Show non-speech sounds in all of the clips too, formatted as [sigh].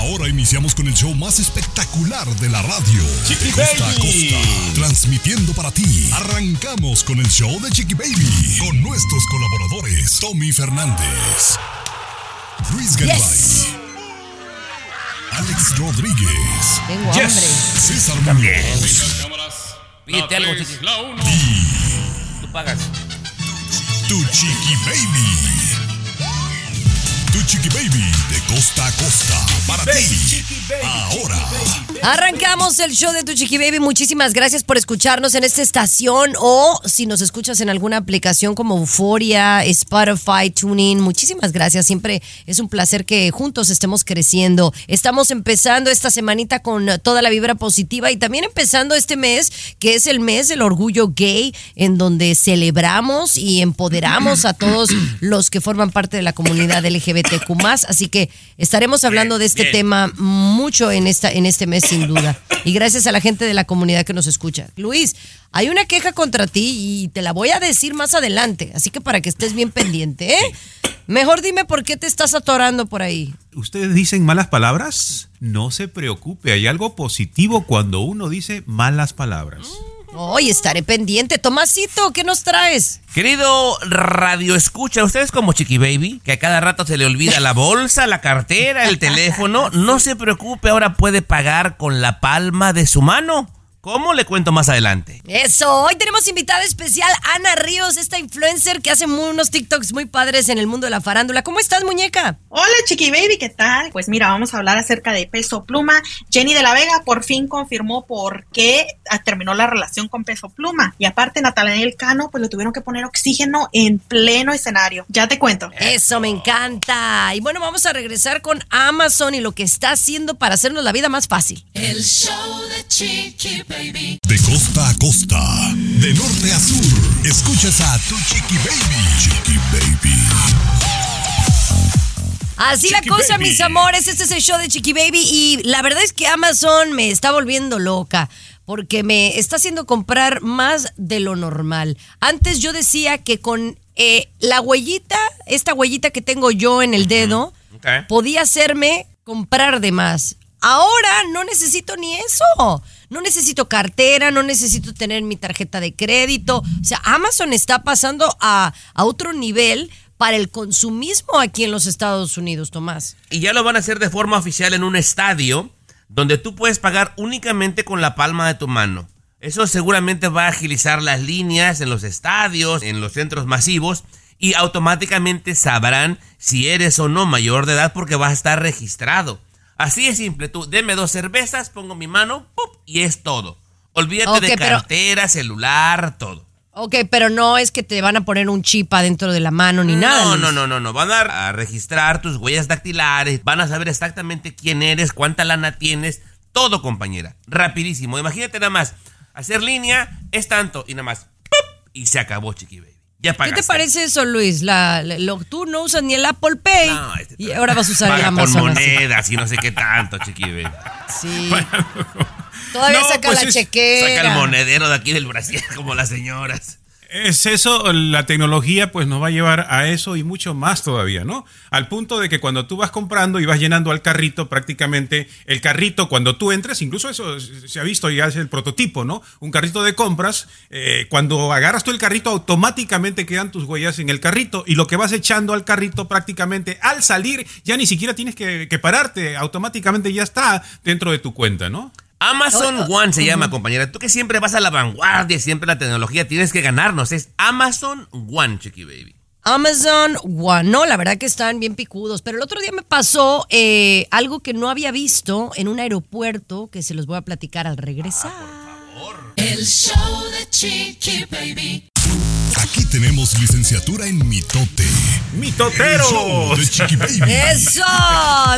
Ahora, iniciamos con el show más espectacular de la radio. Chiqui costa a Baby. costa, transmitiendo para ti. Arrancamos con el show de Chiqui Baby con nuestros colaboradores Tommy Fernández, Luis Garibay, Alex Rodríguez, Tengo hambre. César Muñoz Pídete algo, chiqui. y Tú pagas. tu Chiqui Baby. Tu Chiqui Baby de costa a costa para ti. Ahora. Arrancamos el show de Tu Chiqui Baby. Muchísimas gracias por escucharnos en esta estación o si nos escuchas en alguna aplicación como Euforia, Spotify, TuneIn. Muchísimas gracias. Siempre es un placer que juntos estemos creciendo. Estamos empezando esta semanita con toda la vibra positiva y también empezando este mes que es el mes del orgullo gay en donde celebramos y empoderamos a todos [coughs] los que forman parte de la comunidad [coughs] LGBTQ+. Así que estaremos hablando de este bien. tema mucho en, esta, en este mes, sin duda. Y gracias a la gente de la comunidad que nos escucha. Luis, hay una queja contra ti y te la voy a decir más adelante. Así que para que estés bien pendiente, ¿eh? Mejor dime por qué te estás atorando por ahí. ¿Ustedes dicen malas palabras? No se preocupe, hay algo positivo cuando uno dice malas palabras. Hoy estaré pendiente. Tomasito, ¿qué nos traes? Querido Radio Escucha, ustedes como Chiqui Baby, que a cada rato se le olvida la bolsa, la cartera, el teléfono, [laughs] no se preocupe, ahora puede pagar con la palma de su mano. ¿Cómo? Le cuento más adelante. Eso, hoy tenemos invitada especial Ana Ríos, esta influencer que hace muy- unos TikToks muy padres en el mundo de la farándula. ¿Cómo estás, muñeca? Hola Chiqui Baby, ¿qué tal? Pues mira, vamos a hablar acerca de Peso Pluma. Jenny de la Vega por fin confirmó por qué ah, terminó la relación con Peso Pluma. Y aparte, Natanael Cano, pues le tuvieron que poner oxígeno en pleno escenario. Ya te cuento. Eso me encanta. Y bueno, vamos a regresar con Amazon y lo que está haciendo para hacernos la vida más fácil. De costa a costa, de norte a sur, escuchas a tu Chiqui Baby. Chiqui Baby. Así la cosa, Baby. mis amores. Este es el show de Chiqui Baby. Y la verdad es que Amazon me está volviendo loca. Porque me está haciendo comprar más de lo normal. Antes yo decía que con eh, la huellita, esta huellita que tengo yo en el dedo, Ok. podía hacerme comprar de más. Ahora no necesito ni eso. No necesito cartera, no necesito tener mi tarjeta de crédito. O sea, Amazon está pasando a, a otro nivel para el consumismo aquí en los Estados Unidos, Tomás. Y ya lo van a hacer de forma oficial en un estadio donde tú puedes pagar únicamente con la palma de tu mano. Eso seguramente va a agilizar las líneas en los estadios, en los centros masivos y automáticamente sabrán si eres o no mayor de edad porque vas a estar registrado. Así es simple, tú deme dos cervezas, pongo mi mano ¡pup! y es todo. Olvídate de pero- cartera, celular, todo. Ok, pero no es que te van a poner un chip adentro de la mano ni nada. No, no, no, no, no. Van a, a registrar tus huellas dactilares, van a saber exactamente quién eres, cuánta lana tienes, todo, compañera. Rapidísimo. Imagínate nada más. Hacer línea es tanto y nada más. ¡pup! Y se acabó, chiqui baby. Ya ¿Qué te parece eso, Luis? La, la- lo- tú no usas ni el Apple Pay No, este- y ahora vas a usar el Amazon. con así. y no sé qué tanto, chiqui baby. Sí. [laughs] Todavía No, saca pues la chequera. Saca el monedero de aquí del Brasil como las señoras. Es eso, la tecnología pues nos va a llevar a eso y mucho más todavía, ¿no? Al punto de que cuando tú vas comprando y vas llenando al carrito, prácticamente el carrito cuando tú entres, incluso eso se ha visto ya es el prototipo, ¿no? Un carrito de compras, eh, cuando agarras tú el carrito automáticamente quedan tus huellas en el carrito y lo que vas echando al carrito prácticamente al salir ya ni siquiera tienes que, que pararte, automáticamente ya está dentro de tu cuenta, ¿no? Amazon Oh, oh, One se llama, compañera. Tú que siempre vas a la vanguardia, siempre la tecnología, tienes que ganarnos. Es Amazon One, chiqui baby. Amazon One. No, la verdad que están bien picudos. Pero el otro día me pasó eh, algo que no había visto en un aeropuerto que se los voy a platicar al regresar. El show de Chiqui Baby. Aquí tenemos licenciatura en mitote. ¡Mitotero! El show de Chiqui Baby. ¡Eso!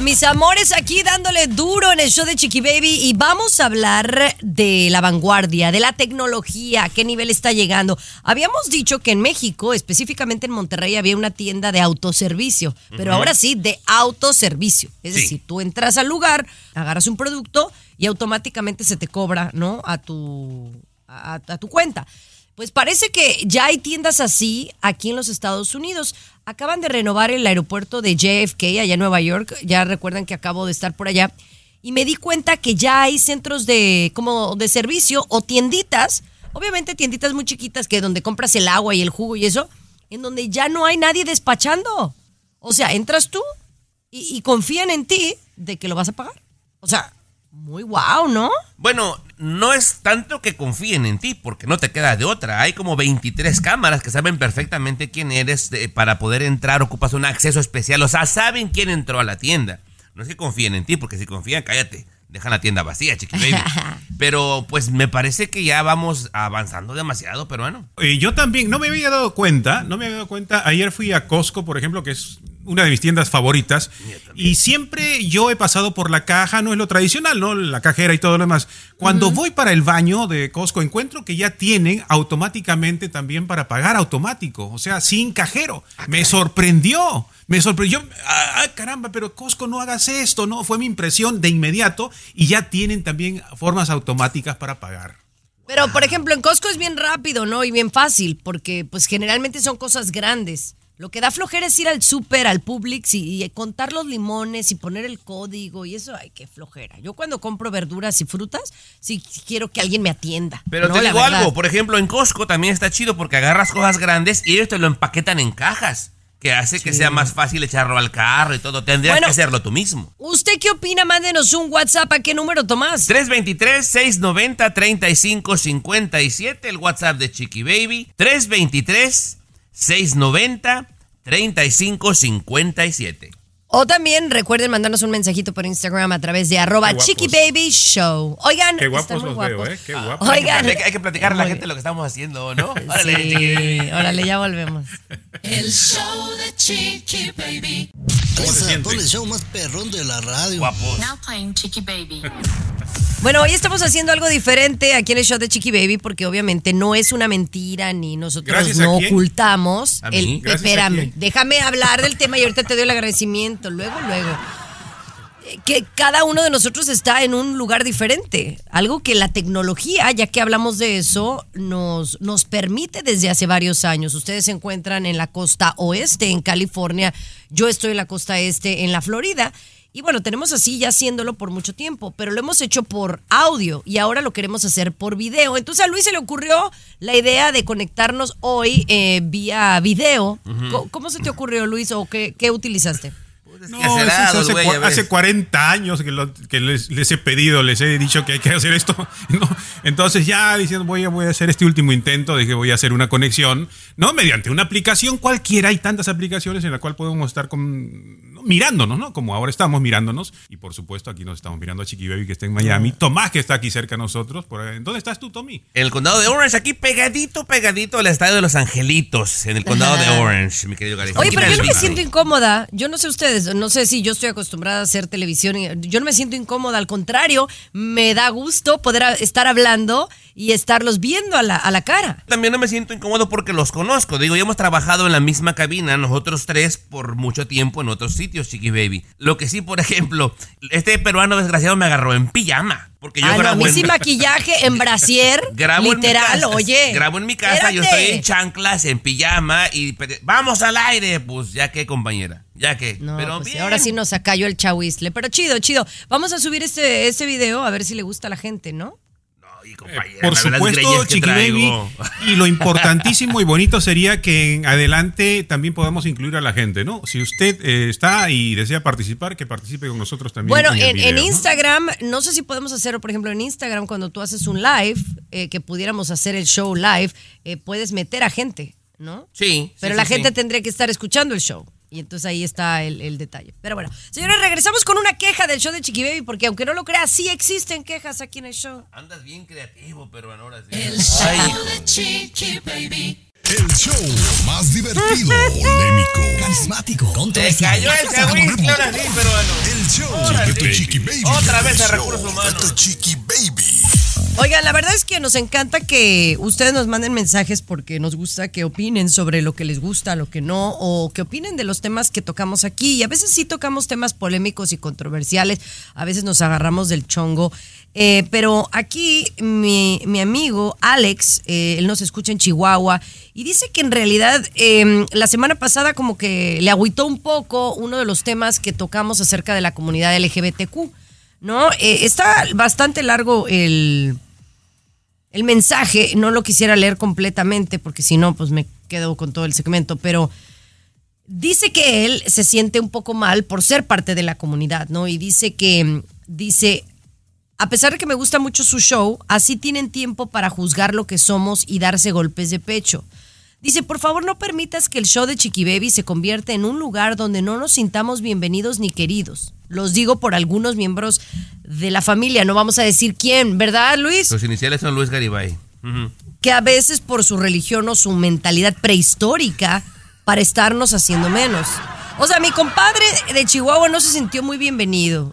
mis amores, aquí dándole duro en el show de Chiqui Baby y vamos a hablar de la vanguardia, de la tecnología, a qué nivel está llegando. Habíamos dicho que en México, específicamente en Monterrey, había una tienda de autoservicio, pero ahora sí, de autoservicio. Es Sí. decir, tú entras al lugar, agarras un producto y automáticamente se te cobra, ¿no? A tu, a, tu cuenta. Pues parece que ya hay tiendas así aquí en los Estados Unidos. Acaban de renovar el aeropuerto de JFK allá en Nueva York. Ya recuerdan que acabo de estar por allá. Y me di cuenta que ya hay centros de como de servicio o tienditas, obviamente tienditas muy chiquitas que donde compras el agua y el jugo y eso, en donde ya no hay nadie despachando. O sea, entras tú y, y confían en ti de que lo vas a pagar. O sea, muy guau, ¿no? Bueno, no es tanto que confíen en ti, porque no te queda de otra. Hay como 23 cámaras que saben perfectamente quién eres eh, para poder entrar, ocupas un acceso especial. O sea, saben quién entró a la tienda. No es que confíen en ti, porque si confían, cállate. Dejan la tienda vacía, chiqui baby. [laughs] Pero pues me parece que ya vamos avanzando demasiado, peruano. Eh, yo también, no me había dado cuenta, no me había dado cuenta. Ayer fui a Costco, por ejemplo, que es una de mis tiendas favoritas. Y siempre yo he pasado por la caja, no es lo tradicional, ¿no? La cajera y todo lo demás. Cuando voy para el baño de Costco, encuentro que ya tienen automáticamente también para pagar automático, o sea, sin cajero. me sorprendió. Me sorprendió. Ah, ah, caramba, pero Costco no hagas esto, ¿no? Fue mi impresión de inmediato y ya tienen también formas automáticas para pagar. Pero, por ejemplo, en Costco es bien rápido, ¿no? Y bien fácil, porque pues generalmente son cosas grandes. Lo que da flojera es ir al súper, al Publix y, y contar los limones y poner el código y eso, ay, qué flojera. Yo cuando compro verduras y frutas, sí quiero que alguien me atienda. Pero ¿no? te digo algo, por ejemplo, en Costco también está chido porque agarras cosas grandes y ellos te lo empaquetan en cajas, que hace que sea más fácil echarlo al carro y todo. Tendrías Bueno. que hacerlo tú mismo. ¿Usted qué opina? Mándenos un WhatsApp. ¿A qué número tomás? 323-690-3557, el WhatsApp de Chiqui Baby. 323-690-3557. O también recuerden mandarnos un mensajito por Instagram a través de arroba Qué guapos. Chiqui Baby Show. Oigan, Qué guapos están muy los veo, guapos. ¿eh? Qué guapos. Oigan. Hay que, hay que platicar a la gente lo que estamos haciendo, ¿no? Órale, Sí, órale, ya volvemos. El show de Chiqui Baby. Alexa, pon el show más perrón de la radio. Now playing Chiqui Baby. Bueno, hoy estamos haciendo algo diferente aquí en el show de Chiqui Baby porque obviamente no es una mentira ni nosotros ¿Gracias a no quién? ocultamos ¿A el mí? ¿Gracias a espérame, quién? déjame hablar del tema y ahorita te doy el agradecimiento, luego luego. Eh, Que cada uno de nosotros está en un lugar diferente. Algo que la tecnología, ya que hablamos de eso, nos, nos permite desde hace varios años. Ustedes se encuentran en la costa oeste, en California. Yo estoy en la costa este, en la Florida. Y bueno, tenemos así ya haciéndolo por mucho tiempo, pero lo hemos hecho por audio y ahora lo queremos hacer por video. Entonces a Luis se le ocurrió la idea de conectarnos hoy eh, vía video. Ujú. ¿Cómo, cómo se te ocurrió, Luis, o qué, qué utilizaste? No, es hace, cua- hace 40 años que, lo- que les, les he pedido, les he dicho que hay que hacer esto. [laughs] ¿no? Entonces ya diciendo voy a, voy a hacer este último intento, dije voy a hacer una conexión, ¿no? Mediante una aplicación cualquiera, hay tantas aplicaciones en la cual podemos estar con, ¿no? mirándonos, ¿no? Como ahora estamos mirándonos. Y por supuesto aquí nos estamos mirando a Chiqui Baby que está en Miami, Tomás que está aquí cerca de nosotros. Por ahí. ¿Dónde estás tú, Tommy? En el condado de Orange, aquí pegadito, pegadito al estadio de los Angelitos, en el condado de. Orange, mi querido Gary. Oye, pero yo no me Melvin. siento incómoda. Yo no sé ustedes, no sé si yo estoy acostumbrada a hacer televisión. Yo no me siento incómoda, al contrario, me da gusto poder estar hablando y estarlos viendo a la, a la cara. También no me siento incómodo porque los conozco. Digo, ya hemos trabajado en la misma cabina, nosotros tres, por mucho tiempo en otros sitios, Chiqui Baby. Lo que sí, por ejemplo, este peruano desgraciado me agarró en pijama. Porque yo Ah, no, a grabo mí en- sin maquillaje, en brasier, [laughs] Grabo literal, en casa, oye. Grabo en mi casa, yo estoy en chanclas, en pijama y vamos al aire, pues ya que compañera, ya que. No, Pero pues, bien. ahora sí nos acalló el chahuizle. Pero chido, chido. Vamos a subir este, este video a ver si le gusta a la gente, ¿no? Por supuesto, Chiqui Baby. Y lo importantísimo y bonito sería que en adelante también podamos incluir a la gente, ¿no? Si usted eh, está y desea participar, que participe con nosotros también. Bueno, en, video, en ¿no? Instagram, ¿no? sé si podemos hacerlo, por ejemplo, en Instagram, cuando tú haces un live, eh, que pudiéramos hacer el show live, eh, puedes meter a gente, ¿no? Sí. Pero sí, la sí, gente sí. tendría que estar escuchando el show. Y entonces ahí está el, el detalle. Pero bueno, señores, regresamos con una queja del show de Chiqui Baby, porque aunque no lo creas, sí existen quejas aquí en el show. Andas bien creativo, pero ahora sí. El show de Chiqui Baby. El show más divertido, polémico, carismático, Te cayó el ahora sí, peruano. El show The Chiqui Baby. Otra vez El de show recursos de humanos. The Chiqui Baby. Oigan, la verdad es que nos encanta que ustedes nos manden mensajes porque nos gusta que opinen sobre lo que les gusta, lo que no, o que opinen de los temas que tocamos aquí. Y a veces sí tocamos temas polémicos y controversiales, a veces nos agarramos del chongo. Eh, pero aquí mi, mi amigo Alex, eh, él nos escucha en Chihuahua y dice que en realidad eh, la semana pasada como que le agüitó un poco uno de los temas que tocamos acerca de la comunidad LGBTQ. ¿No? Eh, está bastante largo el, el mensaje, no lo quisiera leer completamente porque si no, pues me quedo con todo el segmento, pero dice que él se siente un poco mal por ser parte de la comunidad, ¿no? Y dice que, dice, a pesar de que me gusta mucho su show, así tienen tiempo para juzgar lo que somos y darse golpes de pecho. Dice, por favor no permitas que el show de Chiqui Baby se convierta en un lugar donde no nos sintamos bienvenidos ni queridos. Los digo por algunos miembros de la familia, no vamos a decir quién, ¿verdad Luis? Sus iniciales son Luis Garibay. Que a veces por su religión o su mentalidad prehistórica para estarnos haciendo menos. O sea, mi compadre de Chihuahua no se sintió muy bienvenido.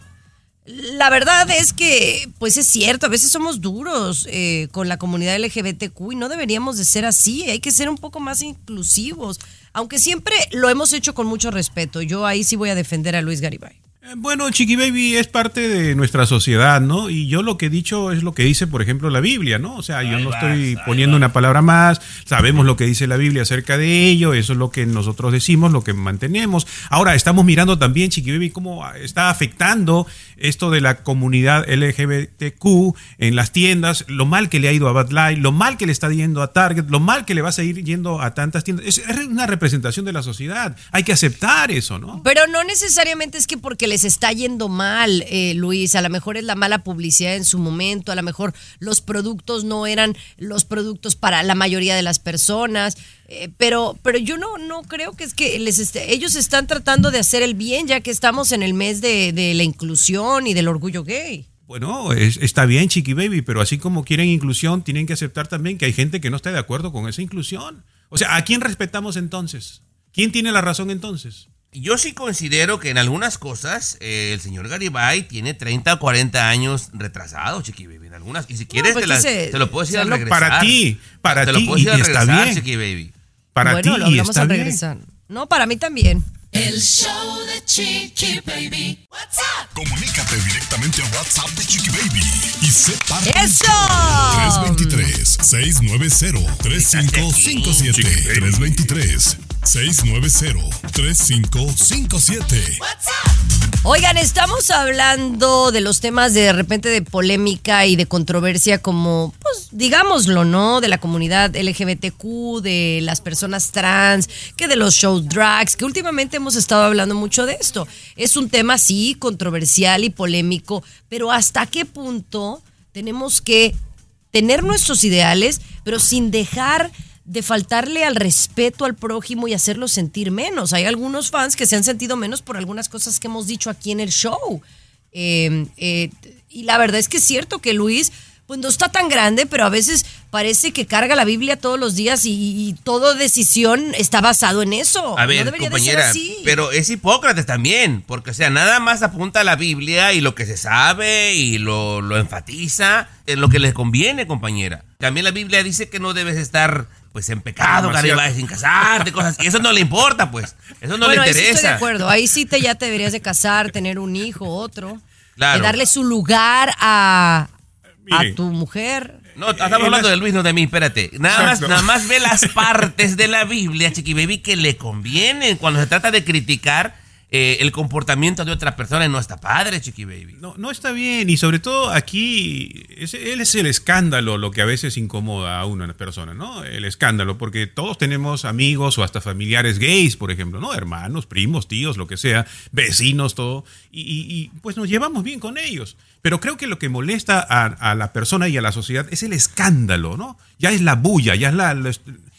La verdad es que, pues es cierto, a veces somos duros eh, con la comunidad LGBTQ y no deberíamos de ser así, hay que ser un poco más inclusivos, aunque siempre lo hemos hecho con mucho respeto. Yo ahí sí voy a defender a Luis Garibay. Eh, Bueno, Chiqui Baby es parte de nuestra sociedad, ¿no? Y yo lo que he dicho es lo que dice, por ejemplo, la Biblia, ¿no? O sea, yo no estoy poniendo una palabra más, sabemos lo que dice la Biblia acerca de ello, eso es lo que nosotros decimos, lo que mantenemos. Ahora, estamos mirando también, Chiqui Baby, cómo está afectando esto de la comunidad LGBTQ en las tiendas, lo mal que le ha ido a Bad Light, lo mal que le está yendo a Target, lo mal que le va a seguir yendo a tantas tiendas. Es, es una representación de la sociedad, hay que aceptar eso, ¿no? Pero no necesariamente es que porque les está yendo mal, eh, Luis, a lo mejor es la mala publicidad en su momento, a lo mejor los productos no eran los productos para la mayoría de las personas, eh, pero, pero yo no, no creo que es que les esté- ellos están tratando de hacer el bien ya que estamos en el mes de, la inclusión y del orgullo gay. Bueno, es- está bien, Chiqui Baby, pero así como quieren inclusión, tienen que aceptar también que hay gente que no está de acuerdo con esa inclusión. O sea, ¿a quién respetamos entonces? ¿Quién tiene la razón entonces? Yo sí considero que en algunas cosas eh, el señor Garibay tiene 30 o 40 años retrasado, Chiqui Baby. En algunas, y si quieres pues te, las- dice, te lo puedo decir al no- regresar. Para ti, para te ti, y al está regresar, bien. Chiqui Baby. Para bueno, ti lo y está al bien. regresar. No, para mí también. El show de Chiqui Baby. What's up? Comunícate directamente a WhatsApp de Chiqui Baby y sé parte ¡Eso! show. 323-690-3557. 323-690-3557. Oigan, estamos hablando de los temas de, de repente de polémica y de controversia como, pues digámoslo, ¿no? De la comunidad LGBTQ, de las personas trans, que de los show drags, que últimamente hemos estado hablando mucho de esto. Es un tema, sí, controversial y polémico, pero ¿hasta qué punto tenemos que tener nuestros ideales, pero sin dejar de faltarle al respeto al prójimo y hacerlo sentir menos. Hay algunos fans que se han sentido menos por algunas cosas que hemos dicho aquí en el show. Eh, eh, y la verdad es que es cierto que Luis, pues no está tan grande, pero a veces parece que carga la Biblia todos los días y, y toda decisión está basado en eso. A ver, no compañera, así. pero es Hipócrates también, porque o sea, nada más apunta a la Biblia y lo que se sabe y lo, lo enfatiza en lo que les conviene, compañera. También la Biblia dice que no debes estar pues en pecado. Garibay, sin casarte, cosas así. Eso no le importa, pues. Eso no bueno, le ahí sí estoy de interesa. acuerdo. Ahí sí te, ya te deberías de casar, tener un hijo, otro. Claro. De darle su lugar a, a tu mujer. No, estamos hablando de Luis, no de mí, espérate. Nada más, nada más ve las partes de la Biblia, Chiqui Baby, que le convienen cuando se trata de criticar eh, el comportamiento de otra persona no está padre, Chiqui Baby. No, no está bien y sobre todo aquí él es el escándalo lo que a veces incomoda a una persona, ¿no? El escándalo, porque todos tenemos amigos o hasta familiares gays, por ejemplo, ¿no? Hermanos, primos, tíos, lo que sea, vecinos, todo, y, y- pues nos llevamos bien con ellos. Pero creo que lo que molesta a, la persona y a la sociedad es el escándalo, ¿no? Ya es la bulla, ya es la-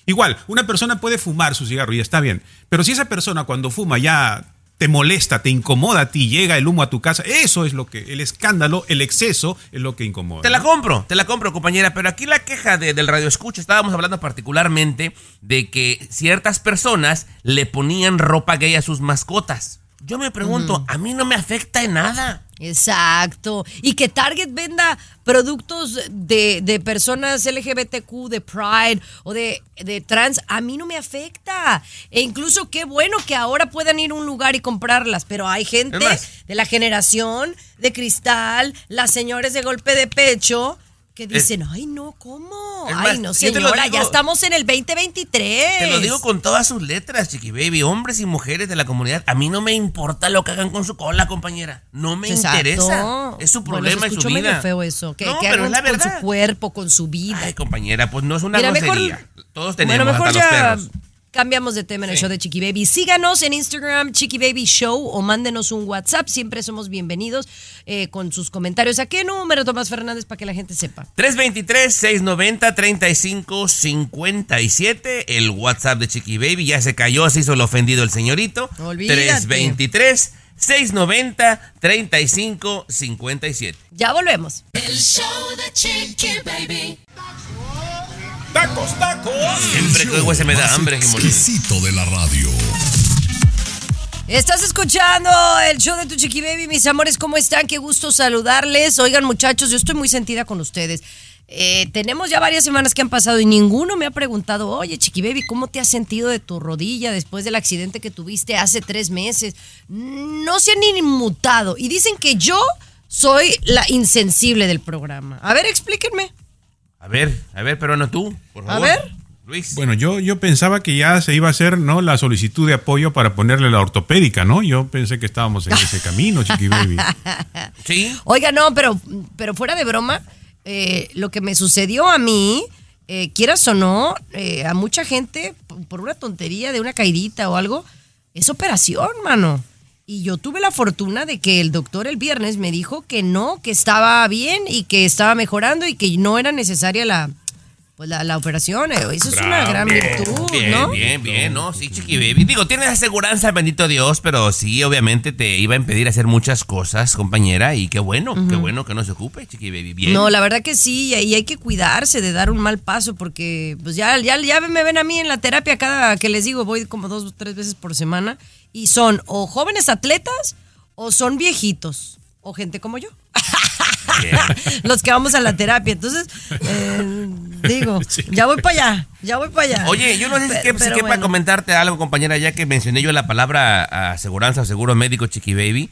igual, una persona puede fumar su cigarro y está bien, pero si esa persona cuando fuma ya te molesta, te incomoda a ti, llega el humo a tu casa, eso es lo que, el escándalo, el exceso es lo que incomoda. Te la compro, te la compro, compañera, pero aquí la queja de- del radio escucha, estábamos hablando particularmente de que ciertas personas le ponían ropa gay a sus mascotas. Yo me pregunto, a mí no me afecta en nada. Exacto. Y que Target venda productos de, de personas LGBTQ, de Pride o de, de trans, a mí no me afecta. E incluso qué bueno que ahora puedan ir a un lugar y comprarlas, pero hay gente de la generación de cristal, las señores de golpe de pecho. Que dicen, ay no, ¿cómo? Es Ay no, señora, digo. ya estamos en el 2023. Te lo digo con todas sus letras, Chiqui Baby. Hombres y mujeres de la comunidad. A mí no me importa lo que hagan con su cola, compañera. No me Exacto. interesa. Es su Bueno, problema se y su escuchó medio vida. feo eso. Que, No, que pero hagan es la con verdad. su cuerpo, con su vida. Ay, compañera, pues no es una Mira, mejor- grosería. Todos tenemos bueno, mejor hasta los ya perros. Cambiamos de tema en el Sí. show de Chiqui Baby. Síganos en Instagram, Chiqui Baby Show, o mándenos un WhatsApp. Siempre somos bienvenidos eh, con sus comentarios. ¿A qué número, Tomás Fernández, para que la gente sepa? 323-690-3557. El WhatsApp de Chiqui Baby. Ya se cayó, se hizo el ofendido el señorito. Olvídate. 323-690-3557. Ya volvemos. El show de Chiqui Baby. ¡Tacos, tacos! Siempre que ese me da hambre, exquisito de la radio. Estás escuchando el show de tu Chiqui Baby, mis amores, ¿cómo están? Qué gusto saludarles. Oigan, muchachos, yo estoy muy sentida con ustedes. Eh, tenemos ya varias semanas que han pasado y ninguno me ha preguntado, oye, Chiqui Baby, ¿cómo te has sentido de tu rodilla después del accidente que tuviste hace tres meses? No se han ni inmutado y dicen que yo soy la insensible del programa. A ver, explíquenme. A ver, a ver, pero no tú, por A favor. ver. Luis. Bueno, yo, yo pensaba que ya se iba a hacer ¿no? la solicitud de apoyo para ponerle la ortopédica, ¿no? Yo pensé que estábamos en ese camino, [laughs] Chiqui Baby. Sí. Oiga, no, pero, pero fuera de broma, eh, lo que me sucedió a mí, eh, quieras o no, eh, a mucha gente, por una tontería de una caidita o algo, es operación, mano. Y yo tuve la fortuna de que el doctor el viernes me dijo que no, que estaba bien y que estaba mejorando y que no era necesaria la, pues la, la operación. Eh, Eso es una gran virtud, Bien, ¿no? bien, bien, ¿no? Sí, Chiqui Baby. Digo, tienes aseguranza, bendito Dios, pero sí, obviamente te iba a impedir hacer muchas cosas, compañera, y qué bueno, qué bueno que no se ocupe, Chiqui Baby. Bien. No, la verdad que sí, y hay que cuidarse de dar un mal paso porque pues ya, ya, ya me ven a mí en la terapia cada que les digo, voy como dos o tres veces por semana y son o jóvenes atletas o son viejitos o gente como yo. [laughs] [laughs] Los que vamos a la terapia. Entonces, eh, digo, [laughs] ya voy para allá, ya voy para allá. Oye, yo no sé si, quepa bueno. comentarte algo, compañera, ya que mencioné yo la palabra aseguranza seguro médico, Chiqui Baby.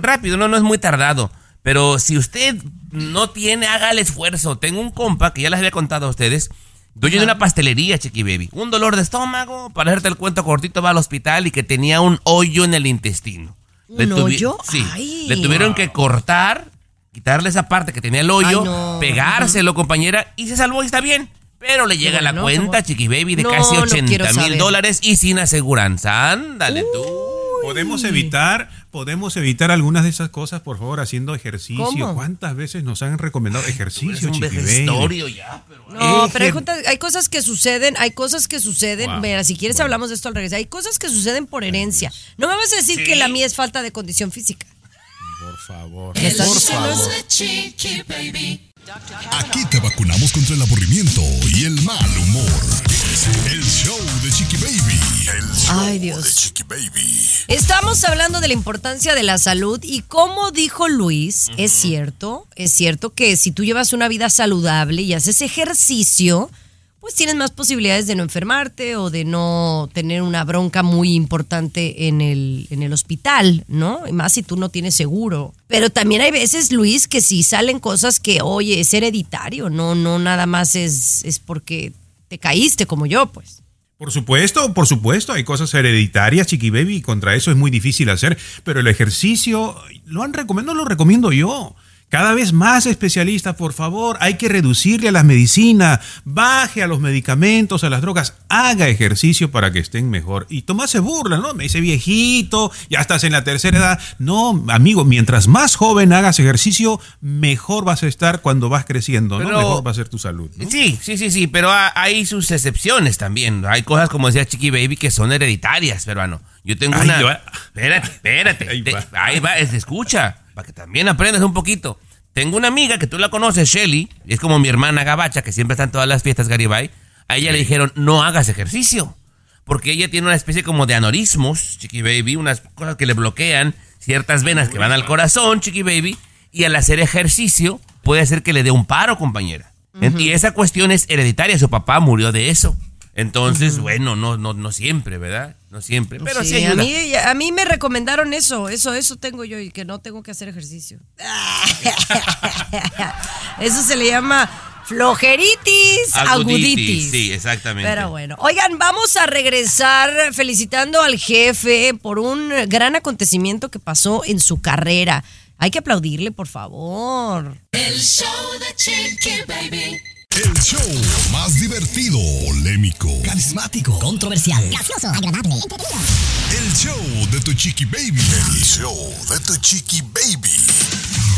Rápido, no, no es muy tardado. Pero si usted no tiene, haga el esfuerzo. Tengo un compa que ya les había contado a ustedes. Dueño de una pastelería, Chiqui Baby. Un dolor de estómago, para hacerte el cuento cortito, va al hospital y que tenía un hoyo en el intestino. ¿Un hoyo? Sí. Ay. Le tuvieron que cortar, quitarle esa parte que tenía el hoyo, Ay, no. pegárselo, compañera, y se salvó y está bien. Pero le llega la cuenta, Chiqui Baby, de No, casi no 80 quiero mil dólares y sin aseguranza. Ándale tú. Podemos evitar, podemos evitar algunas de esas cosas, por favor, haciendo ejercicio. ¿Cómo? ¿Cuántas veces nos han recomendado ejercicio, un Chiqui Baby? ya, pero... No, pero hay, juntas- hay cosas que suceden, hay cosas que suceden. Wow. Mira, si quieres hablamos de esto al regresar. Hay cosas que suceden por herencia. No me vas a decir Sí. que la mía es falta de condición física. Por favor, ¿Me estás por favor. Aquí te vacunamos contra el aburrimiento y el mal humor. El show de Chiqui Baby. El show Ay, Dios. de Chiqui Baby. Estamos hablando de la importancia de la salud y como dijo Luis, es cierto, es cierto que si tú llevas una vida saludable y haces ejercicio, pues tienes más posibilidades de no enfermarte o de no tener una bronca muy importante en el, en el hospital, ¿no? Y más si tú no tienes seguro. Pero también hay veces, Luis, que si salen cosas que, oye, es hereditario, no, no nada más es, es porque te caíste como yo, pues. Por supuesto, por supuesto, hay cosas hereditarias, Chiqui Baby, y contra eso es muy difícil hacer, pero el ejercicio lo han recomendado, lo recomiendo yo. Cada vez más especialistas, por favor, hay que reducirle a las medicinas, baje a los medicamentos, a las drogas, haga ejercicio para que estén mejor. Y Tomás se burla, ¿no? Me dice viejito, ya estás en la tercera edad. No, amigo, mientras más joven hagas ejercicio, mejor vas a estar cuando vas creciendo, ¿no? Pero- Mejor va a ser tu salud. ¿no? Sí, sí, sí, sí, pero ha- hay sus excepciones también. Hay cosas, como decía Chiqui Baby, que son hereditarias, peruano. Yo tengo Ahí una... va. Espérate, espérate. Ahí Te- va. Ahí va, es- escucha, para que también aprendas un poquito. Tengo una amiga que tú la conoces, Shelly, es como mi hermana Gabacha, que siempre está en todas las fiestas Garibay. A ella le dijeron, no hagas ejercicio. Porque ella tiene una especie como de anorismos, Chiqui Baby, unas cosas que le bloquean ciertas venas que van al corazón, Chiqui Baby, y al hacer ejercicio puede hacer que le dé un paro, compañera. En- Y esa cuestión es hereditaria, su papá murió de eso. Entonces, bueno, no, no, no siempre, ¿verdad? No siempre, pero sí, Sí, a mí, a mí me recomendaron eso, eso, eso tengo yo y que no tengo que hacer ejercicio. [laughs] Eso se le llama flojeritis aguditis. Sí, exactamente. Pero bueno, oigan, vamos a regresar felicitando al jefe por un gran acontecimiento que pasó en su carrera. Hay que aplaudirle, por favor. El show de Chiqui Baby. El show más divertido, polémico, Carismático. Controversial. Gracioso, agradable, el show de tu chiqui baby. El show de tu chiqui baby.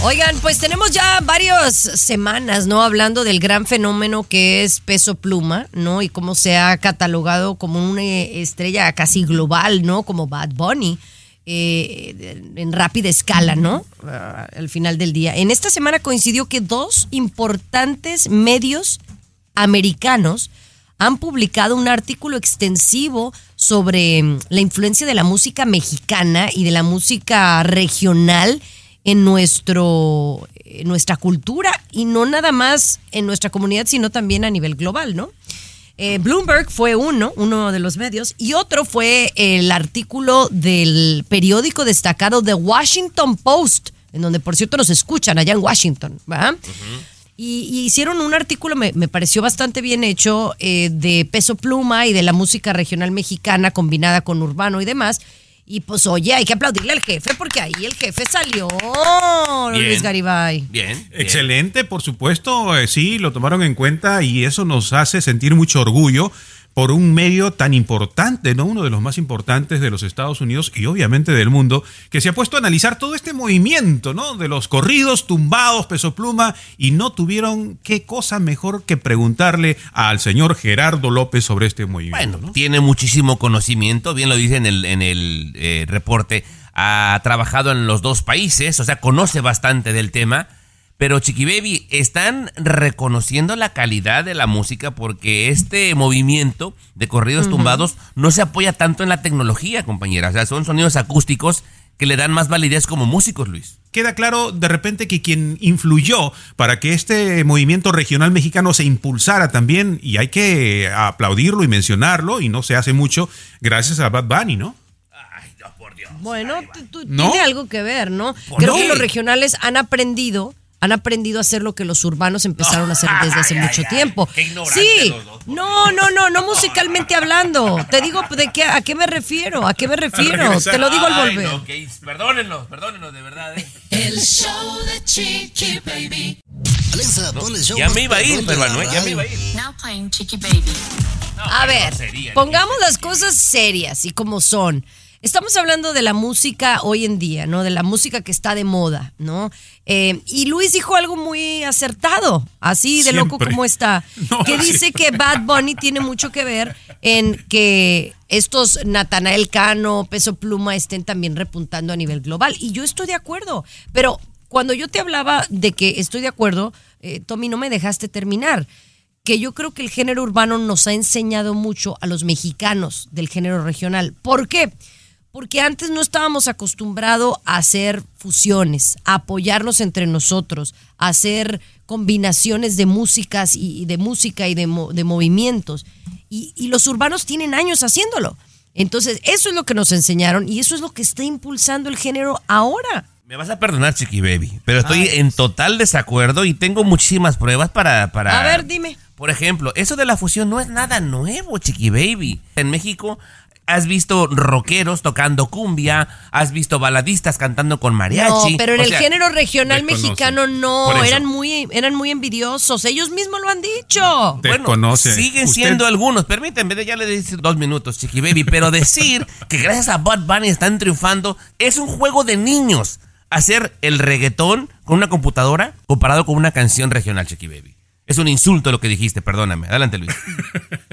Oigan, pues tenemos ya varias semanas, ¿no? Hablando del gran fenómeno que es Peso Pluma, ¿no? Y cómo se ha catalogado como una estrella casi global, ¿no? Como Bad Bunny. Eh, en rápida escala, ¿no? Ah, al final del día. En esta semana coincidió que dos importantes medios americanos han publicado un artículo extensivo sobre mm, la influencia de la música mexicana y de la música regional en nuestro en nuestra cultura y no nada más en nuestra comunidad, sino también a nivel global, ¿no? Eh, Bloomberg fue uno, uno de los medios, y otro fue el artículo del periódico destacado The Washington Post, en donde por cierto nos escuchan allá en Washington, ¿verdad? Y, y hicieron un artículo, me, me pareció bastante bien hecho, eh, de peso pluma y de la música regional mexicana combinada con urbano y demás. Y pues oye, hay que aplaudirle al jefe porque ahí el jefe salió, Bien. Luis Garibay. Bien. Excelente, por supuesto, eh, sí, lo tomaron en cuenta y eso nos hace sentir mucho orgullo por un medio tan importante, ¿no? Uno de los más importantes de los Estados Unidos y obviamente del mundo, que se ha puesto a analizar todo este movimiento, ¿no? De los corridos tumbados, peso pluma, y no tuvieron qué cosa mejor que preguntarle al señor Gerardo López sobre este movimiento. Bueno, tiene muchísimo conocimiento, bien lo dice en el, en el eh, reporte, ha trabajado en los dos países, o sea, conoce bastante del tema, pero Chiqui Baby, están reconociendo la calidad de la música porque este movimiento de corridos tumbados no se apoya tanto en la tecnología, compañera, o sea, son sonidos acústicos que le dan más validez como músicos, Luis. queda claro de repente que quien influyó para que este movimiento regional mexicano se impulsara también, y hay que aplaudirlo y mencionarlo, y no se hace mucho, gracias a Bad Bunny, ¿no? Bueno, tú- tú- ¿No? tiene algo que ver, ¿no? ¿Por Creo qué? que los regionales han aprendido, han aprendido a hacer lo que los urbanos empezaron a hacer [laughs] desde hace mucho tiempo. Sí, no, no, no, no musicalmente hablando. Te digo de qué, a qué me refiero, a qué me refiero. Te lo digo al Ay, volver. no, que- perdónenlos, perdónenlos, de verdad. eh. El show de Chiqui Baby. Alexa, ponle el show Ya me iba a ir, pero ya me iba a ir. Now playing Chiqui Baby. A ver, pongamos las cosas serias y como son. Estamos hablando de la música hoy en día, ¿no? De la música que está de moda, ¿no? Eh, y Luis dijo algo muy acertado, así de loco como está, [laughs] No, que dice que Bad Bunny tiene mucho que ver en que estos Natanael Cano, Peso Pluma estén también repuntando a nivel global. Y yo estoy de acuerdo, pero cuando yo te hablaba de que estoy de acuerdo, eh, Tommy, no me dejaste terminar que yo creo que el género urbano nos ha enseñado mucho a los mexicanos del género regional. ¿Por qué? Porque antes no estábamos acostumbrados a hacer fusiones, a apoyarnos entre nosotros, a hacer combinaciones de músicas y y de música y de, mo- de movimientos. Y, y los urbanos tienen años haciéndolo. Entonces, eso es lo que nos enseñaron y eso es lo que está impulsando el género ahora. Me vas a perdonar, Chiqui Baby, pero estoy en total desacuerdo y tengo muchísimas pruebas para, para... A ver, dime. Por ejemplo, eso de la fusión no es nada nuevo, Chiqui Baby. En México has visto rockeros tocando cumbia, has visto baladistas cantando con mariachi. No, pero en o el sea, género regional mexicano no, eran muy, eran muy envidiosos. Ellos mismos lo han dicho. Bueno, siguen siendo algunos. Permíteme, ya le dije dos minutos, Chiqui Baby, pero decir [laughs] que gracias a Bad Bunny están triunfando es un juego de niños. Hacer el reggaetón con una computadora comparado con una canción regional, Chiqui Baby. Es un insulto lo que dijiste, perdóname. Adelante, Luis. [laughs]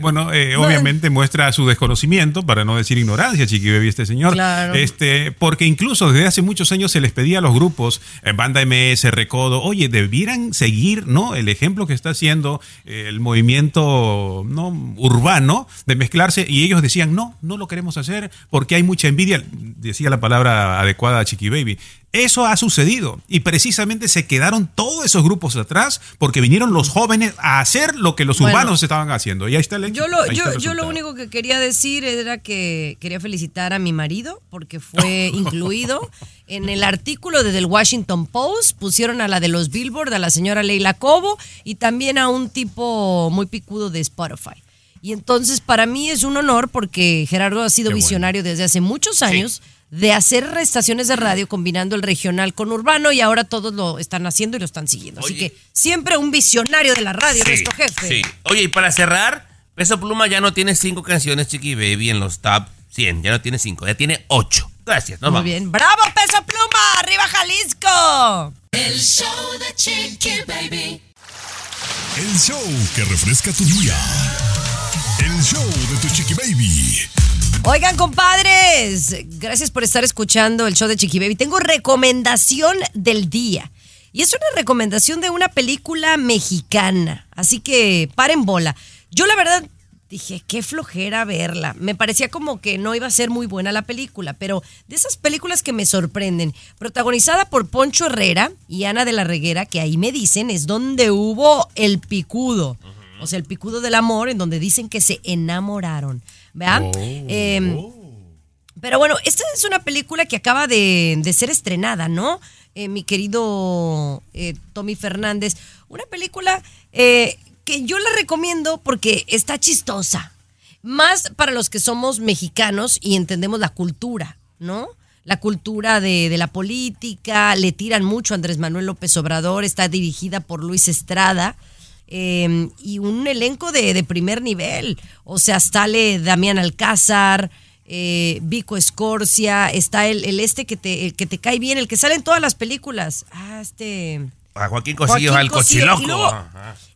Bueno, eh, obviamente muestra su desconocimiento, para no decir ignorancia, Chiqui Baby, este señor. Claro. Este, porque incluso desde hace muchos años se les pedía a los grupos, eh, Banda MS, Recodo, oye, debieran seguir, ¿no? El ejemplo que está haciendo eh, el movimiento no urbano de mezclarse y ellos decían, no, no lo queremos hacer porque hay mucha envidia, decía la palabra adecuada a Chiqui Baby. Eso ha sucedido y precisamente se quedaron todos esos grupos atrás porque vinieron los jóvenes a hacer lo que los Bueno. urbanos estaban haciendo. Y ahí está el Yo lo, yo, el yo lo único que quería decir era que quería felicitar a mi marido porque fue [laughs] incluido en el artículo de del Washington Post. Pusieron a la de los Billboard, a la señora Leila Cobo y también a un tipo muy picudo de Spotify. Y entonces para mí es un honor porque Gerardo ha sido visionario desde hace muchos años de hacer estaciones de radio combinando el regional con urbano y ahora todos lo están haciendo y lo están siguiendo. Así Oye. que siempre un visionario de la radio, Sí, nuestro jefe. sí. Oye, y para cerrar, Peso Pluma ya no tiene cinco canciones, Chiqui Baby, en los top 100. Ya no tiene cinco, ya tiene ocho. Gracias, nos Muy vamos. bien. ¡Bravo, Peso Pluma! ¡Arriba, Jalisco! El show de Chiqui Baby. El show que refresca tu día. El show de tu Chiqui Baby. Oigan, compadres, gracias por estar escuchando el show de Chiqui Baby. Tengo recomendación del día. Y es una recomendación de una película mexicana. Así que paren bola. Yo la verdad dije, qué flojera verla. Me parecía como que no iba a ser muy buena la película, pero de esas películas que me sorprenden, protagonizada por Poncho Herrera y Ana de la Reguera, que ahí me dicen es donde hubo el picudo. O sea, el picudo del amor, en donde dicen que se enamoraron. ¿Vean? Em, pero bueno, esta es una película que acaba de, de ser estrenada, ¿no? Eh, mi querido eh, Tommy Fernández. Una película eh, que yo la recomiendo porque está chistosa. Más para los que somos mexicanos y entendemos la cultura, ¿no? La cultura de, de la política, le tiran mucho a Andrés Manuel López Obrador, está dirigida por Luis Estrada. Eh, y un elenco de, de primer nivel. O sea, sale Damián Alcázar, eh, Vico Escorcia, está el, el este que te, el que te cae bien, el que sale en todas las películas. Ah, este. A Joaquín Cosillo, Joaquín al cochiloco. luego.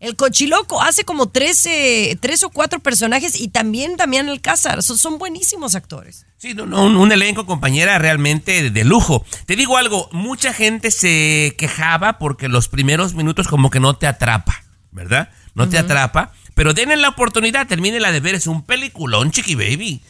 El cochiloco hace como tres, eh, tres o cuatro personajes y también Damián Alcázar. Son, son buenísimos actores. Sí, no, no, un, un elenco, compañera, realmente de, de lujo. Te digo algo, mucha gente se quejaba porque los primeros minutos como que no te atrapa, ¿verdad? No te atrapa, pero denle la oportunidad, termínela de ver, es un peliculón, Chiqui Baby.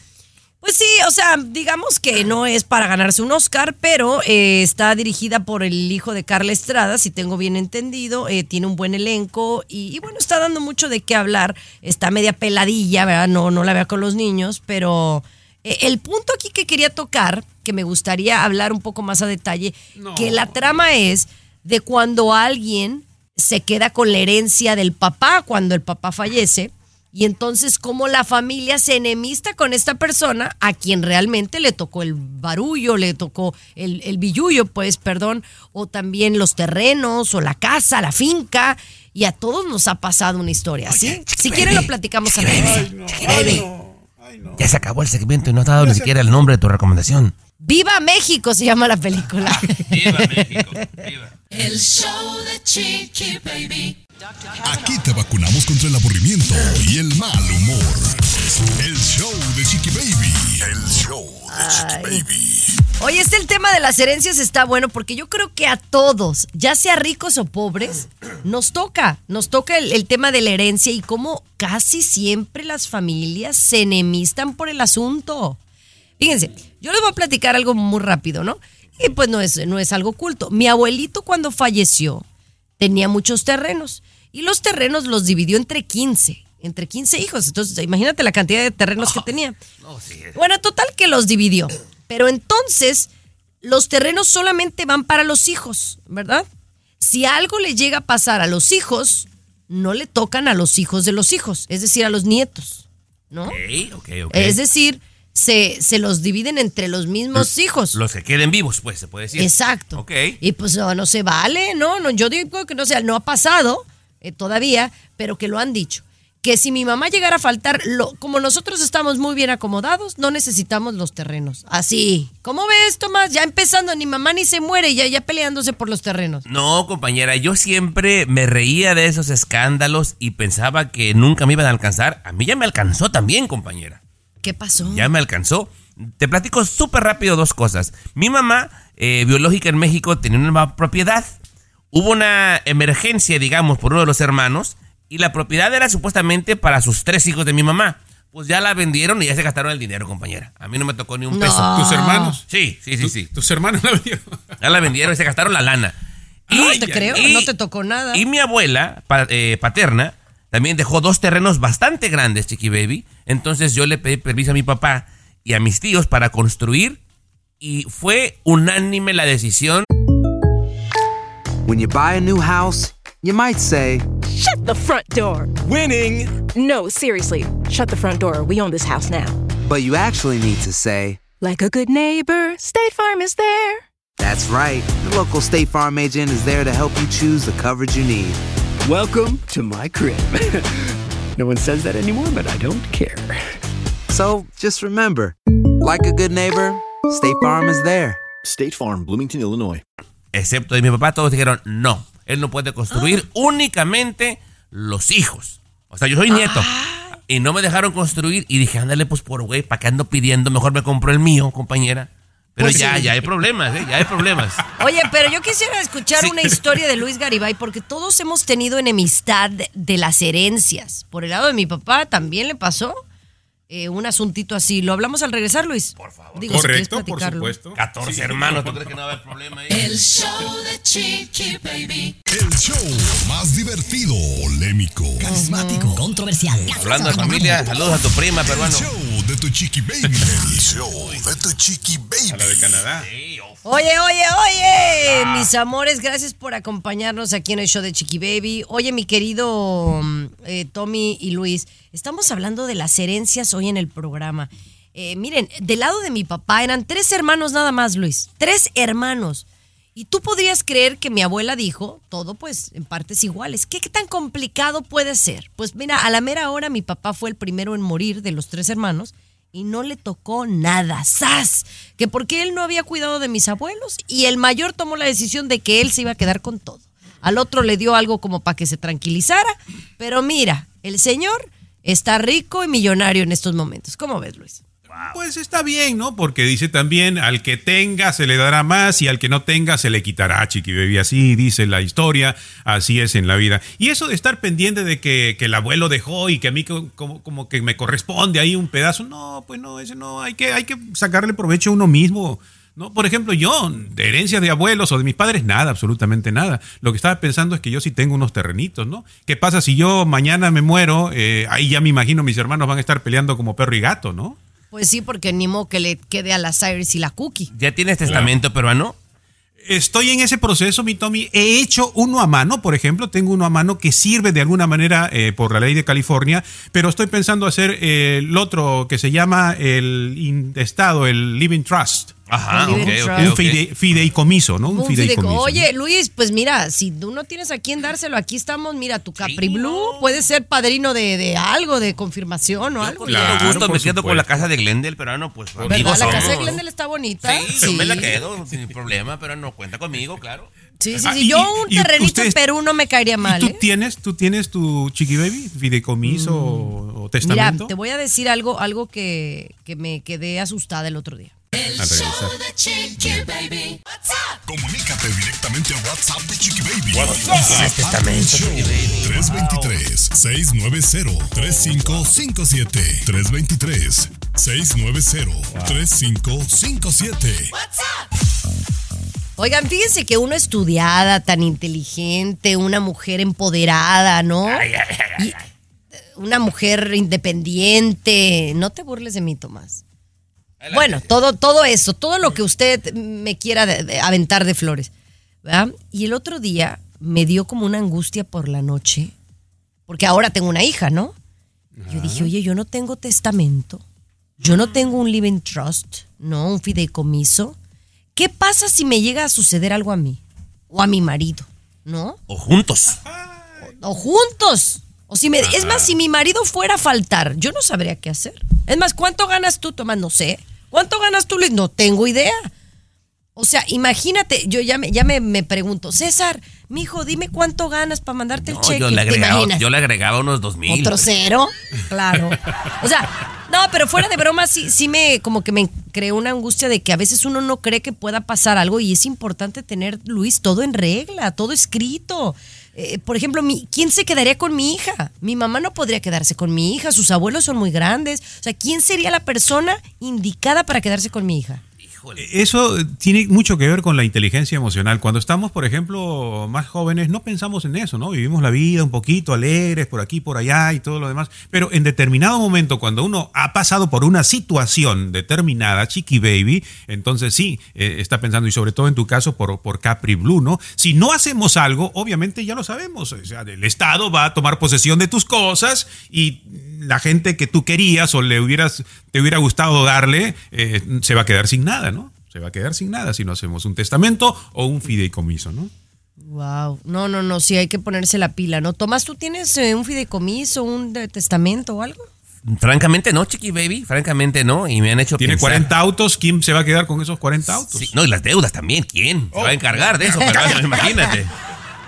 Pues sí, o sea, digamos que no es para ganarse un Oscar, pero eh, está dirigida por el hijo de Carla Estrada, si tengo bien entendido, eh, tiene un buen elenco y, y bueno, está dando mucho de qué hablar, está media peladilla, ¿verdad? No, no la vea con los niños, pero eh, el punto aquí que quería tocar, que me gustaría hablar un poco más a detalle, que la trama es de cuando alguien se queda con la herencia del papá cuando el papá fallece. Y entonces cómo la familia se enemista con esta persona a quien realmente le tocó el barullo, le tocó el, el billullo, pues, perdón, o también los terrenos, o la casa, la finca, y a todos nos ha pasado una historia, ¿sí? Si quieren lo platicamos a la vez. Ya se acabó el segmento y no has dado ni siquiera el nombre de tu recomendación. ¡Viva México! se llama la película. [laughs] Viva México, viva. El show de Chiqui Baby. Aquí te vacunamos contra el aburrimiento y el mal humor. El show de Chiqui Baby. El show de Chiqui Baby. Oye, este el tema de las herencias está bueno porque yo creo que a todos, ya sea ricos o pobres, nos toca, nos toca el, el tema de la herencia y cómo casi siempre las familias se enemistan por el asunto. Fíjense, yo les voy a platicar algo muy rápido, ¿no? Y pues no es, no es algo oculto. Mi abuelito cuando falleció tenía muchos terrenos y los terrenos los dividió entre 15, entre 15 hijos. Entonces, imagínate la cantidad de terrenos que tenía. Bueno, total que los dividió. Pero entonces, los terrenos solamente van para los hijos, ¿verdad? Si algo le llega a pasar a los hijos, no le tocan a los hijos de los hijos, es decir, a los nietos, ¿no? Ok, ok, ok. Es decir, se, se los dividen entre los mismos hijos. Los que queden vivos, pues, se puede decir. Exacto. Ok. Y pues no, no se vale, ¿no? no yo digo que no sea, no ha pasado eh, todavía, pero que lo han dicho. que si mi mamá llegara a faltar, lo, como nosotros estamos muy bien acomodados, no necesitamos los terrenos. Así. ¿Cómo ves, Tomás? Ya empezando, ni mamá ni se muere, ya, ya peleándose por los terrenos. No, compañera, yo siempre me reía de esos escándalos y pensaba que nunca me iban a alcanzar. A mí ya me alcanzó también, compañera. ¿Qué pasó? Ya me alcanzó. Te platico súper rápido dos cosas. Mi mamá, eh, biológica en México, tenía una propiedad. Hubo una emergencia, digamos, por uno de los hermanos y la propiedad era supuestamente para sus tres hijos de mi mamá. Pues ya la vendieron y ya se gastaron el dinero, compañera. A mí no me tocó ni un No. peso. ¿Tus hermanos? Sí, sí, sí, sí. ¿Tus hermanos la vendieron? Ya la vendieron y se gastaron la lana. No te creo, y- no te tocó nada. Y mi abuela pa- eh, paterna también dejó dos terrenos bastante grandes, Chiqui Baby. Entonces yo le pedí permiso a mi papá y a mis tíos para construir y fue unánime la decisión. When you buy a new house, you might say, Shut the front door. Winning! No, seriously. Shut the front door. We own this house now. but you actually need to say, Like a good neighbor, State Farm is there. that's right. The local State Farm agent is there to help you choose the coverage you need. Welcome to my crib. [laughs] no one says that anymore, but I don't care. So just remember, like a good neighbor, State Farm is there. State Farm, Bloomington, Illinois. Excepto de mi papá, todos dijeron, no, él no puede construir únicamente los hijos. O sea, yo soy nieto. Y no me dejaron construir y dije, ándale, pues por güey, ¿para qué ando pidiendo? Mejor me compro el mío, compañera. Pero Pues ya, sí. ya hay problemas, ¿eh? Ya hay problemas. [laughs] Oye, pero yo quisiera escuchar Sí. una historia de Luis Garibay porque todos hemos tenido enemistad de, de las herencias. Por el lado de mi papá también le pasó eh, un asuntito así. ¿Lo hablamos al regresar, Luis? Por favor. Correcto, por supuesto. 14 hermanos, ¿tú crees que no va a haber problema ahí? El show de Chiqui Baby. El show más divertido, polémico, Carismático. Controversial. Hablando de familia, saludos a tu prima, El peruano. show de tu chiqui baby. El show de tu chiqui baby. A la de Canadá. Oye, oye, oye, mis amores, gracias por acompañarnos aquí en el show de Chiqui Baby. Oye, mi querido mm, eh, Tommy y Luis, estamos hablando de las herencias hoy en el programa. Eh, miren, del lado de mi papá eran tres hermanos nada más, Luis. Tres hermanos. Y tú podrías creer que mi abuela dijo todo, pues, en partes iguales. ¿Qué, qué tan complicado puede ser? Pues mira, a la mera hora mi papá fue el primero en morir de los tres hermanos y no le tocó nada. ¡Sas! Que porque él no había cuidado de mis abuelos y el mayor tomó la decisión de que él se iba a quedar con todo. Al otro le dio algo como para que se tranquilizara, pero mira, el señor está rico y millonario en estos momentos. ¿Cómo ves, Luis? Pues está bien, ¿no? Porque dice también, al que tenga se le dará más y al que no tenga se le quitará, chiqui baby. Así dice la historia, así es en la vida. Y eso de estar pendiente de que, el abuelo dejó y que a mí co- como, como que me corresponde ahí un pedazo, no, pues no, ese no, hay que, hay que sacarle provecho a uno mismo. No, por ejemplo, yo, de herencia de abuelos o de mis padres, nada, absolutamente nada. Lo que estaba pensando es que yo sí tengo unos terrenitos, ¿no? ¿Qué pasa si yo mañana me muero? Eh, ahí ya me imagino mis hermanos van a estar peleando como perro y gato, ¿no? Pues sí, porque ni modo que le quede a la Cyrus y la Cookie. ¿Ya tienes testamento peruano? Estoy en ese proceso, mi Tommy. He hecho uno a mano, por ejemplo, tengo uno a mano que sirve de alguna manera eh, por la ley de California, pero estoy pensando hacer eh, el otro que se llama el intestado, el Living Trust. Ajá, ok, ok, Trust. Un fide- fideicomiso, ¿no? Un, Un fideicomiso. fideico- Oye, Luis, pues mira, si tú no tienes a quién dárselo, aquí estamos. Mira, tu Capri Blue puede ser padrino de, de algo, de confirmación o algo. Claro, gusto me quedo con la supuesto. casa de Glendale, peruano, pues ¿Verdad? amigos La casa de. Glendale está bonita. Sí, yo me la quedo sin problema, pero no cuenta conmigo, claro. Sí, sí, Ah, sí. y- Yo un y terrenito ustedes- en Perú no me caería ¿Y mal, tú ¿eh? tienes, tú tienes tu chiqui baby, fideicomiso o, o Mira, te voy a decir algo, algo que, que me quedé asustada el otro día. El show de Chiqui Baby. WhatsApp. Comunícate directamente a WhatsApp de Chiqui Baby. ¿Tienes testamento, Chiqui Baby? 323-690-3557. 323-690-3557. WhatsApp. Oigan, fíjense que una estudiada, tan inteligente, una mujer empoderada, ¿no? Y- una mujer independiente. No te burles de mí, Tomás. Bueno, todo, todo eso, todo lo que usted me quiera de- de aventar de flores. ¿verdad? Y el otro día me dio como una angustia por la noche, porque ahora tengo una hija, ¿no? Yo dije, oye, yo no tengo testamento, yo no tengo un living trust, ¿no? Un fideicomiso. ¿Qué pasa si me llega a suceder algo a mí? O a mi marido, ¿no? O juntos. O juntos. O si me, es más, si mi marido fuera a faltar, yo no sabría qué hacer. Es más, ¿cuánto ganas tú, Tomás? No sé. ¿Cuánto ganas tú, Luis? No tengo idea. O sea, imagínate, yo ya me, ya me, me pregunto, César, mijo, dime cuánto ganas para mandarte el cheque. yo, le ¿Te agregaba, yo le agregaba unos dos mil. ¿Otro cero? Claro. O sea, no, pero fuera de broma, sí, sí me, como que me creó una angustia de que a veces uno no cree que pueda pasar algo y es importante tener, Luis, todo en regla, todo escrito. Eh, por ejemplo, mi, ¿quién se quedaría con mi hija? Mi mamá no podría quedarse con mi hija, sus abuelos son muy grandes. O sea, ¿quién sería la persona indicada para quedarse con mi hija? Eso tiene mucho que ver con la inteligencia emocional. Cuando estamos, por ejemplo, más jóvenes, no pensamos en eso, ¿no? Vivimos la vida un poquito alegres por aquí, por allá y todo lo demás. Pero en determinado momento, cuando uno ha pasado por una situación determinada, chiqui baby, entonces sí, eh, está pensando, y sobre todo en tu caso por, por Capri Blue, ¿no? Si no hacemos algo, obviamente ya lo sabemos. O sea, el Estado va a tomar posesión de tus cosas y la gente que tú querías o le hubieras, te hubiera gustado darle, eh, se va a quedar sin nada. Se va a quedar sin nada si no hacemos un testamento o un fideicomiso, ¿no? Wow. No, no, no, sí hay que ponerse la pila, ¿no? Tomás, ¿tú tienes eh, un fideicomiso, un de- testamento o algo? Francamente no, Chiqui Baby, francamente no. Y me han hecho Tiene pensar. 40 autos, ¿quién se va a quedar con esos 40 autos? Sí, no, y las deudas también, ¿quién? Se va a encargar de eso, pero [laughs] imagínate.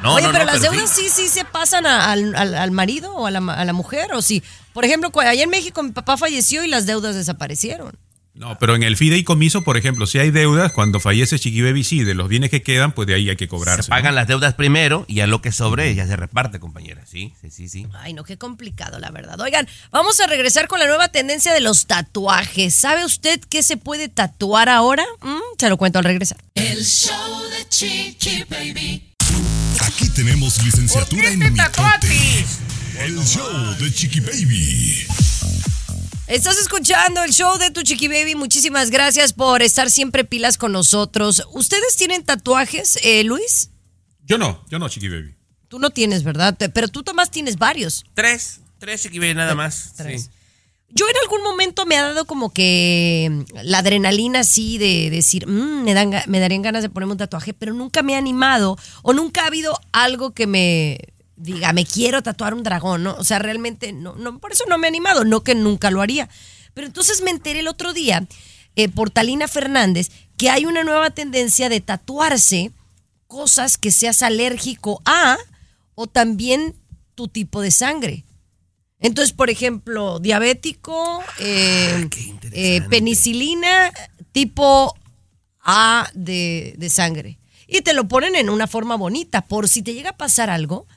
No, Oye, no, pero no, las deudas sí. sí, se pasan a- al, al- al marido o a la, a la mujer, o sí. Por ejemplo, allá en México mi papá falleció y las deudas desaparecieron. No, pero en el fideicomiso, por ejemplo, si hay deudas, cuando fallece Chiqui Baby, sí, de los bienes que quedan, pues de ahí hay que cobrarse. Se pagan las deudas primero y a lo que sobre ya se reparte, compañera. Sí, sí, sí, sí. Ay, no, qué complicado, la verdad. Oigan, vamos a regresar con la nueva tendencia de los tatuajes. ¿Sabe usted qué se puede tatuar ahora? Mm, se lo cuento al regresar. El show de Chiqui Baby. Aquí tenemos licenciatura en mitote. El show de Chiqui Baby. Estás escuchando el show de Tu Chiqui Baby. Muchísimas gracias por estar siempre pilas con nosotros. ¿Ustedes tienen tatuajes, eh, Luis? Yo no, yo no, Chiqui Baby. Tú no tienes, ¿verdad? Pero tú, Tomás, tienes varios. Tres, tres Chiqui Baby nada más. Tres. Sí. Yo en algún momento me ha dado como que mm, la adrenalina así de decir, "Mm, me, dan, me darían ganas de ponerme un tatuaje, pero nunca me he animado o nunca ha habido algo que me diga, me quiero tatuar un dragón, ¿no? O sea, realmente, no, no, por eso no me he animado, no que nunca lo haría. Pero entonces me enteré el otro día eh, por Talina Fernández que hay una nueva tendencia de tatuarse cosas que seas alérgico a o también tu tipo de sangre. Entonces, por ejemplo, diabético, eh, eh, penicilina tipo A de, de sangre. Y te lo ponen en una forma bonita. Por si te llega a pasar algo,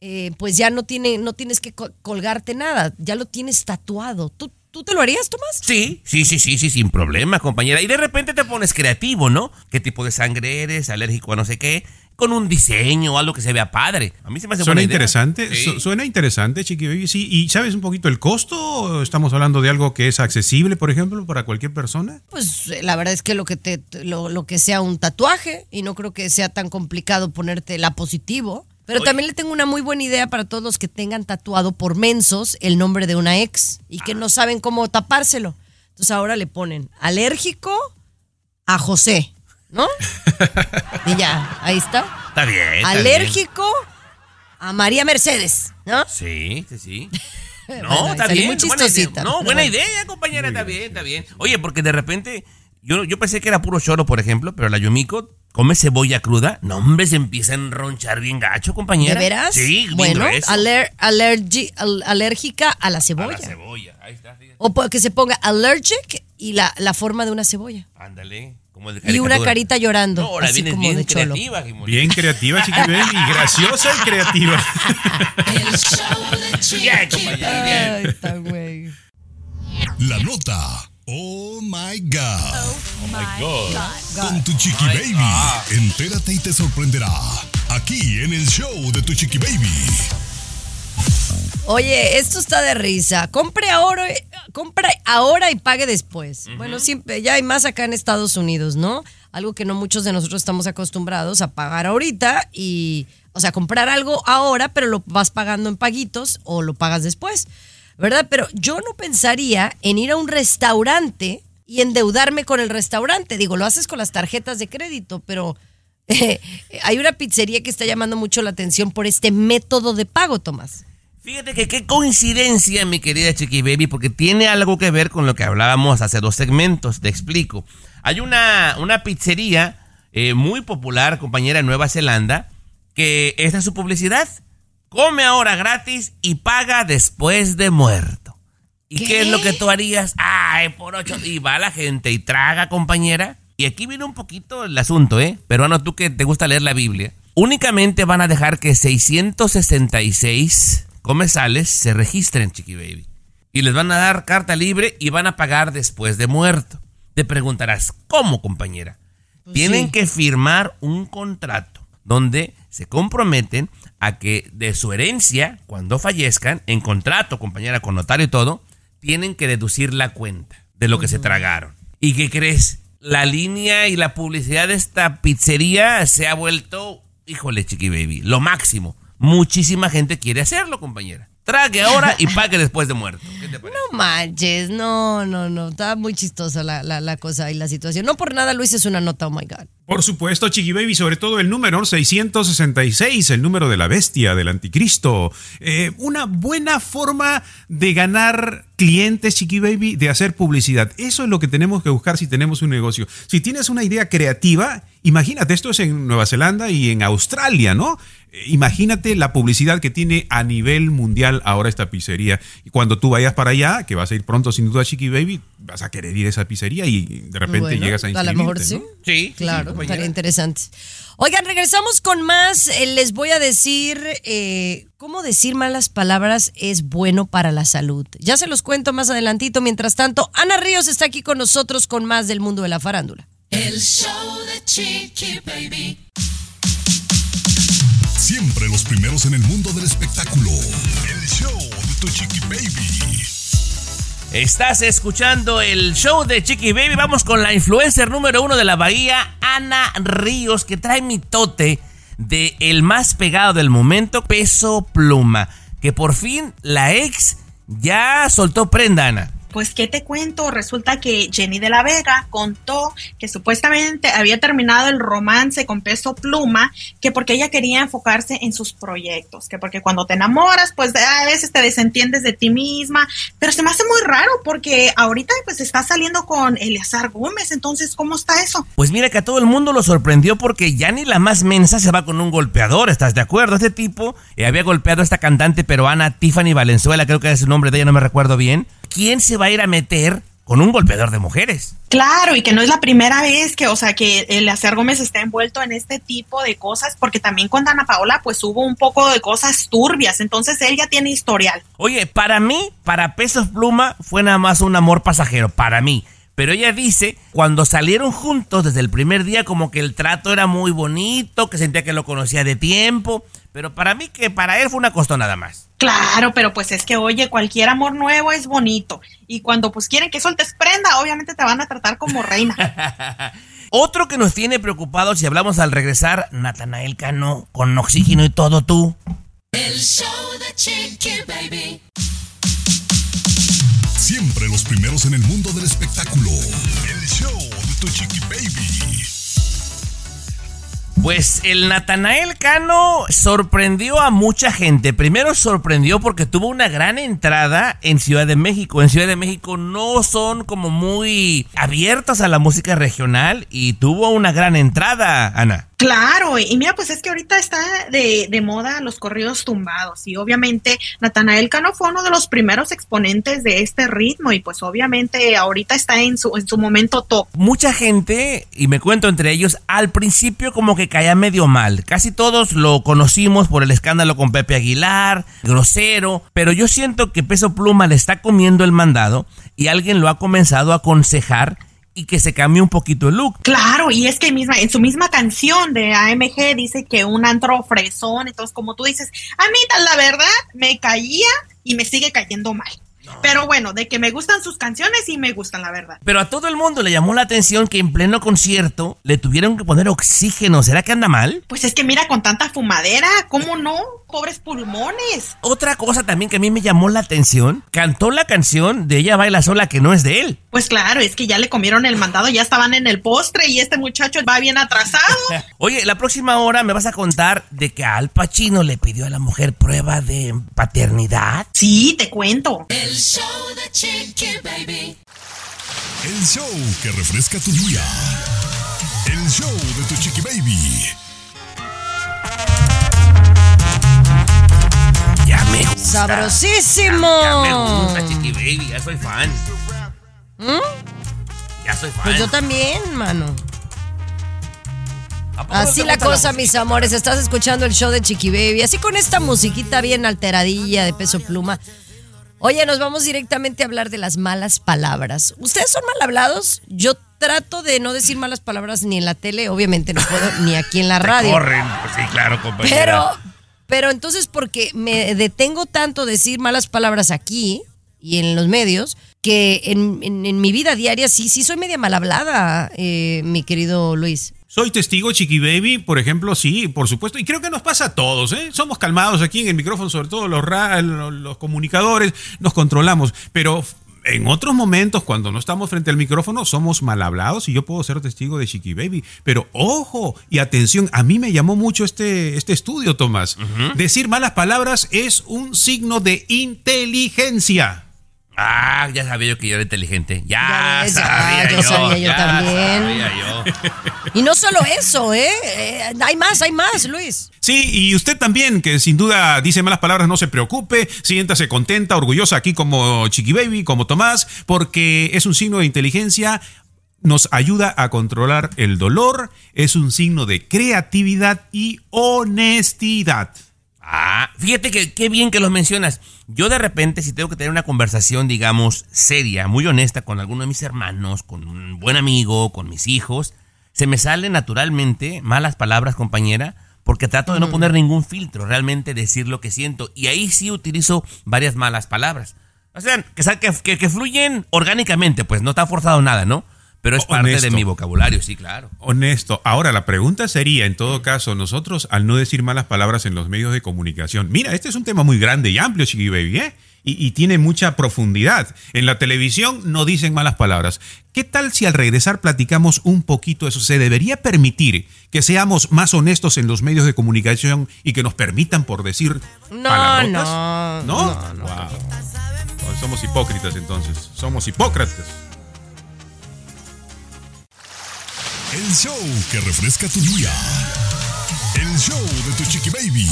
eh, pues ya no, tiene, no tienes que co- colgarte nada. Ya lo tienes tatuado. ¿Tú, ¿Tú te lo harías, Tomás? Sí, sí, sí, sí, sí, sin problema, compañera. Y de repente te pones creativo, ¿no? ¿Qué tipo de sangre eres? ¿Alérgico a no sé qué? Con un diseño o algo que se vea padre. A mí se me hace Suena buena idea. interesante, Sí. su- suena interesante, Chiqui Baby, sí. ¿Y sabes un poquito el costo? ¿Estamos hablando de algo que es accesible, por ejemplo, para cualquier persona? Pues eh, la verdad es que lo que te lo, lo que sea un tatuaje y no creo que sea tan complicado ponerte la positivo. Pero también le tengo una muy buena idea para todos los que tengan tatuado por mensos el nombre de una ex y que no saben cómo tapárselo. Entonces ahora le ponen alérgico a José, ¿no? [laughs] y ya, ahí está. Está bien. está Alérgico a María Mercedes, ¿no? Sí, sí, sí. [laughs] Bueno, No, ahí está bien. muy buena idea. chistosita, No, buena bueno. idea, compañera, está bien, está bien. Oye, porque de repente, yo, yo pensé que era puro choro, por ejemplo, pero la Yumiko come cebolla cruda. No, hombre, se empieza a enronchar bien gacho, ¿De compañera. veras? Sí, bien bueno, aler- alergi- al- alérgica a la A cebolla. la cebolla. Ahí está, fíjate. O que se ponga allergic y la, la forma de una cebolla. Ándale. Como de Y una carita llorando. No, ahora así como bien de cholo. creativa, Jimón. Bien creativa, Chiqui Baby, graciosa y creativa. [laughs] El show de Chiqui. Ay, está güey. La nota. Oh my God. Con tu Chiqui Baby. Entérate y te sorprenderá. Aquí en el show de tu Chiqui Baby. Oye, esto está de risa. Compre ahora, compra ahora y pague después. Bueno, siempre, ya hay más acá en Estados Unidos, ¿no? Algo que no muchos de nosotros estamos acostumbrados a pagar ahorita y, o sea, comprar algo ahora, pero lo vas pagando en paguitos o lo pagas después, ¿verdad? Pero yo no pensaría en ir a un restaurante y endeudarme con el restaurante. Digo, lo haces con las tarjetas de crédito, pero [laughs] hay una pizzería que está llamando mucho la atención por este método de pago, Tomás. Fíjate que qué coincidencia, mi querida Chiqui Baby, porque tiene algo que ver con lo que hablábamos hace dos segmentos. Te explico. Hay una, una pizzería eh, muy popular, compañera en Nueva Zelanda, que esta es su publicidad. Come ahora gratis y paga después de muerto. ¿Y qué, es lo que tú harías? Ay, por ocho. Y va la gente y traga, compañera. Y aquí viene un poquito el asunto, ¿eh? Peruano, tú que te gusta leer la Biblia. Únicamente van a dejar que 666 comensales se registren, Chiqui Baby. Y les van a dar carta libre y van a pagar después de muerto. Te preguntarás, ¿cómo, compañera? Tienen sí. que firmar un contrato donde se comprometen a que de su herencia, cuando fallezcan, en contrato, compañera, con notario y todo, tienen que deducir la cuenta de lo que se tragaron. ¿Y qué crees? La línea y la publicidad de esta pizzería se ha vuelto, híjole, chiqui baby, lo máximo. Muchísima gente quiere hacerlo, compañera. Trague ahora y [laughs] pague después de muerto. ¿Qué te parece? No manches, no, no, no. Está muy chistosa la, la, la cosa y la situación. No por nada Luis es una nota, oh my God. Por supuesto, Chiqui Baby, sobre todo el número 666, el número de la bestia, del anticristo. Eh, una buena forma de ganar clientes, Chiqui Baby, de hacer publicidad. Eso es lo que tenemos que buscar si tenemos un negocio. Si tienes una idea creativa, imagínate, esto es en Nueva Zelanda y en Australia, ¿no? Eh, Imagínate la publicidad que tiene a nivel mundial ahora esta pizzería. Y cuando tú vayas para allá, que vas a ir pronto sin duda, Chiqui Baby, vas a querer ir a esa pizzería y de repente Bueno, llegas a a inscribirte, lo mejor ¿no? sí. Sí, Claro, sí, estaría compañera. interesante. Oigan, regresamos con más. Eh, les voy a decir eh, cómo decir malas palabras es bueno para la salud. Ya se los cuento más adelantito. Mientras tanto, Ana Ríos está aquí con nosotros con más del mundo de la farándula. El show de Chiqui Baby. Siempre los primeros en el mundo del espectáculo. El show de tu chiqui baby. Estás escuchando el show de Chiqui Baby. Vamos con la influencer número uno de la bahía, Ana Ríos, que trae mi tote de el más pegado del momento, Peso Pluma. Que por fin la ex ya soltó prenda, Ana. Pues, ¿qué te cuento? Resulta que Jenny de la Vega contó que supuestamente había terminado el romance con peso pluma, que porque ella quería enfocarse en sus proyectos, que porque cuando te enamoras, pues a veces te desentiendes de ti misma, pero se me hace muy raro porque ahorita pues está saliendo con Eleazar Gómez, entonces, ¿cómo está eso? Pues mira que a todo el mundo lo sorprendió porque ya ni la más mensa se va con un golpeador, ¿estás de acuerdo? Este tipo eh, había golpeado a esta cantante peruana Tiffany Valenzuela, creo que es el nombre de ella, no me recuerdo bien. ¿Quién se va a ir a meter con un golpeador de mujeres? Claro, y que no es la primera vez que, o sea, que Eleazar Gómez está envuelto en este tipo de cosas, porque también con Dana Paola, pues hubo un poco de cosas turbias, entonces él ya tiene historial. Oye, para mí, para Pesos Pluma, fue nada más un amor pasajero, para mí. Pero ella dice, cuando salieron juntos desde el primer día, como que el trato era muy bonito, que sentía que lo conocía de tiempo. Pero para mí, que para él fue una costó nada más. Claro, pero pues es que, oye, cualquier amor nuevo es bonito. Y cuando pues quieren que sueltes prenda, obviamente te van a tratar como reina. [laughs] Otro que nos tiene preocupados si hablamos al regresar, Natanael Cano, con oxígeno y todo tú. El show de Chiqui Baby. Siempre los primeros en el mundo del espectáculo. El show de tu chiqui baby. Pues el Natanael Cano sorprendió a mucha gente. Primero sorprendió porque tuvo una gran entrada en Ciudad de México. En Ciudad de México no son como muy abiertos a la música regional y tuvo una gran entrada, Ana. Claro, y mira, pues es que ahorita está de, de moda los corridos tumbados y obviamente Natanael Cano fue uno de los primeros exponentes de este ritmo y pues obviamente ahorita está en su, en su momento top. Mucha gente, y me cuento entre ellos, al principio como que caía medio mal. Casi todos lo conocimos por el escándalo con Pepe Aguilar, grosero, pero yo siento que Peso Pluma le está comiendo el mandado y alguien lo ha comenzado a aconsejar y que se cambie un poquito el look. Claro, y es que misma, en su misma canción de AMG dice que un antro fresón, entonces como tú dices, a mí la verdad me caía y me sigue cayendo mal. Pero bueno, de que me gustan sus canciones y me gustan, la verdad. Pero a todo el mundo le llamó la atención que en pleno concierto le tuvieron que poner oxígeno. ¿Será que anda mal? Pues es que mira, con tanta fumadera, ¿cómo no? Pobres pulmones. Otra cosa también que a mí me llamó la atención, cantó la canción de Ella Baila Sola que no es de él. Pues claro, es que ya le comieron el mandado, ya estaban en el postre y este muchacho va bien atrasado. [laughs] Oye, la próxima hora me vas a contar de que Al Pacino le pidió a la mujer prueba de paternidad. Sí, te cuento. El show de Chiqui Baby. El show que refresca tu día. El show de tu chiqui baby. Ya me gusta. ¡Sabrosísimo! Ya, ya me gusta, Chiqui Baby, ya soy fan. Ya soy fan. Pues yo también, mano. ¿A poco Así la cosa, mis amores. Estás escuchando el show de Chiqui Baby. Así con esta musiquita bien alteradilla de peso pluma. Oye, nos vamos directamente a hablar de las malas palabras. ¿Ustedes son mal hablados? Yo trato de no decir malas palabras ni en la tele, obviamente no puedo, ni aquí en la [laughs] radio. Corren, pues sí, claro, compañera. Pero, pero entonces, porque me detengo tanto decir malas palabras aquí y en los medios, que en, en- en mi vida diaria sí, sí soy media mal hablada, eh, mi querido Luis. Soy testigo, Chiqui Baby, por ejemplo, sí, por supuesto. Y creo que nos pasa a todos, ¿eh? Somos calmados aquí en el micrófono, sobre todo los, ra- los, los comunicadores, nos controlamos. Pero en otros momentos, cuando no estamos frente al micrófono, somos mal hablados y yo puedo ser testigo de Chiqui Baby. Pero ojo y atención, a mí me llamó mucho este, este estudio, Tomás. Decir malas palabras es un signo de inteligencia. Ah, ya sabía yo que yo era inteligente. Ya, Ya ves, ya, sabía yo yo. sabía yo ya también. sabía yo. [laughs] Y no solo eso, ¿eh? Eh, Hay más, hay más, Luis. Sí, y usted también, que sin duda dice malas palabras, no se preocupe, siéntase contenta, orgullosa aquí como Chiqui Baby, como Tomás, porque es un signo de inteligencia, nos ayuda a controlar el dolor, es un signo de creatividad y honestidad. Ah, fíjate que qué bien que los mencionas. Yo de repente, si tengo que tener una conversación, digamos, seria, muy honesta con alguno de mis hermanos, con un buen amigo, con mis hijos, se me salen naturalmente malas palabras, compañera, porque trato de no poner ningún filtro, realmente decir lo que siento. Y ahí sí utilizo varias malas palabras. O sea, que, que- que fluyen orgánicamente, pues no está forzado nada, ¿no? Pero es parte de mi vocabulario, sí, claro. Honesto. Ahora, la pregunta sería, en todo caso, nosotros al no decir malas palabras en los medios de comunicación, mira, este es un tema muy grande y amplio, Chiqui Baby, ¿eh? Y, y tiene mucha profundidad. En la televisión no dicen malas palabras. ¿Qué tal si al regresar platicamos un poquito eso? ¿Se debería permitir que seamos más honestos en los medios de comunicación y que nos permitan por decir No, palabrotas? no, ¿No? Wow. Oh, Somos hipócritas entonces. Somos hipócratas. El show que refresca tu día. El show de tu chiqui baby.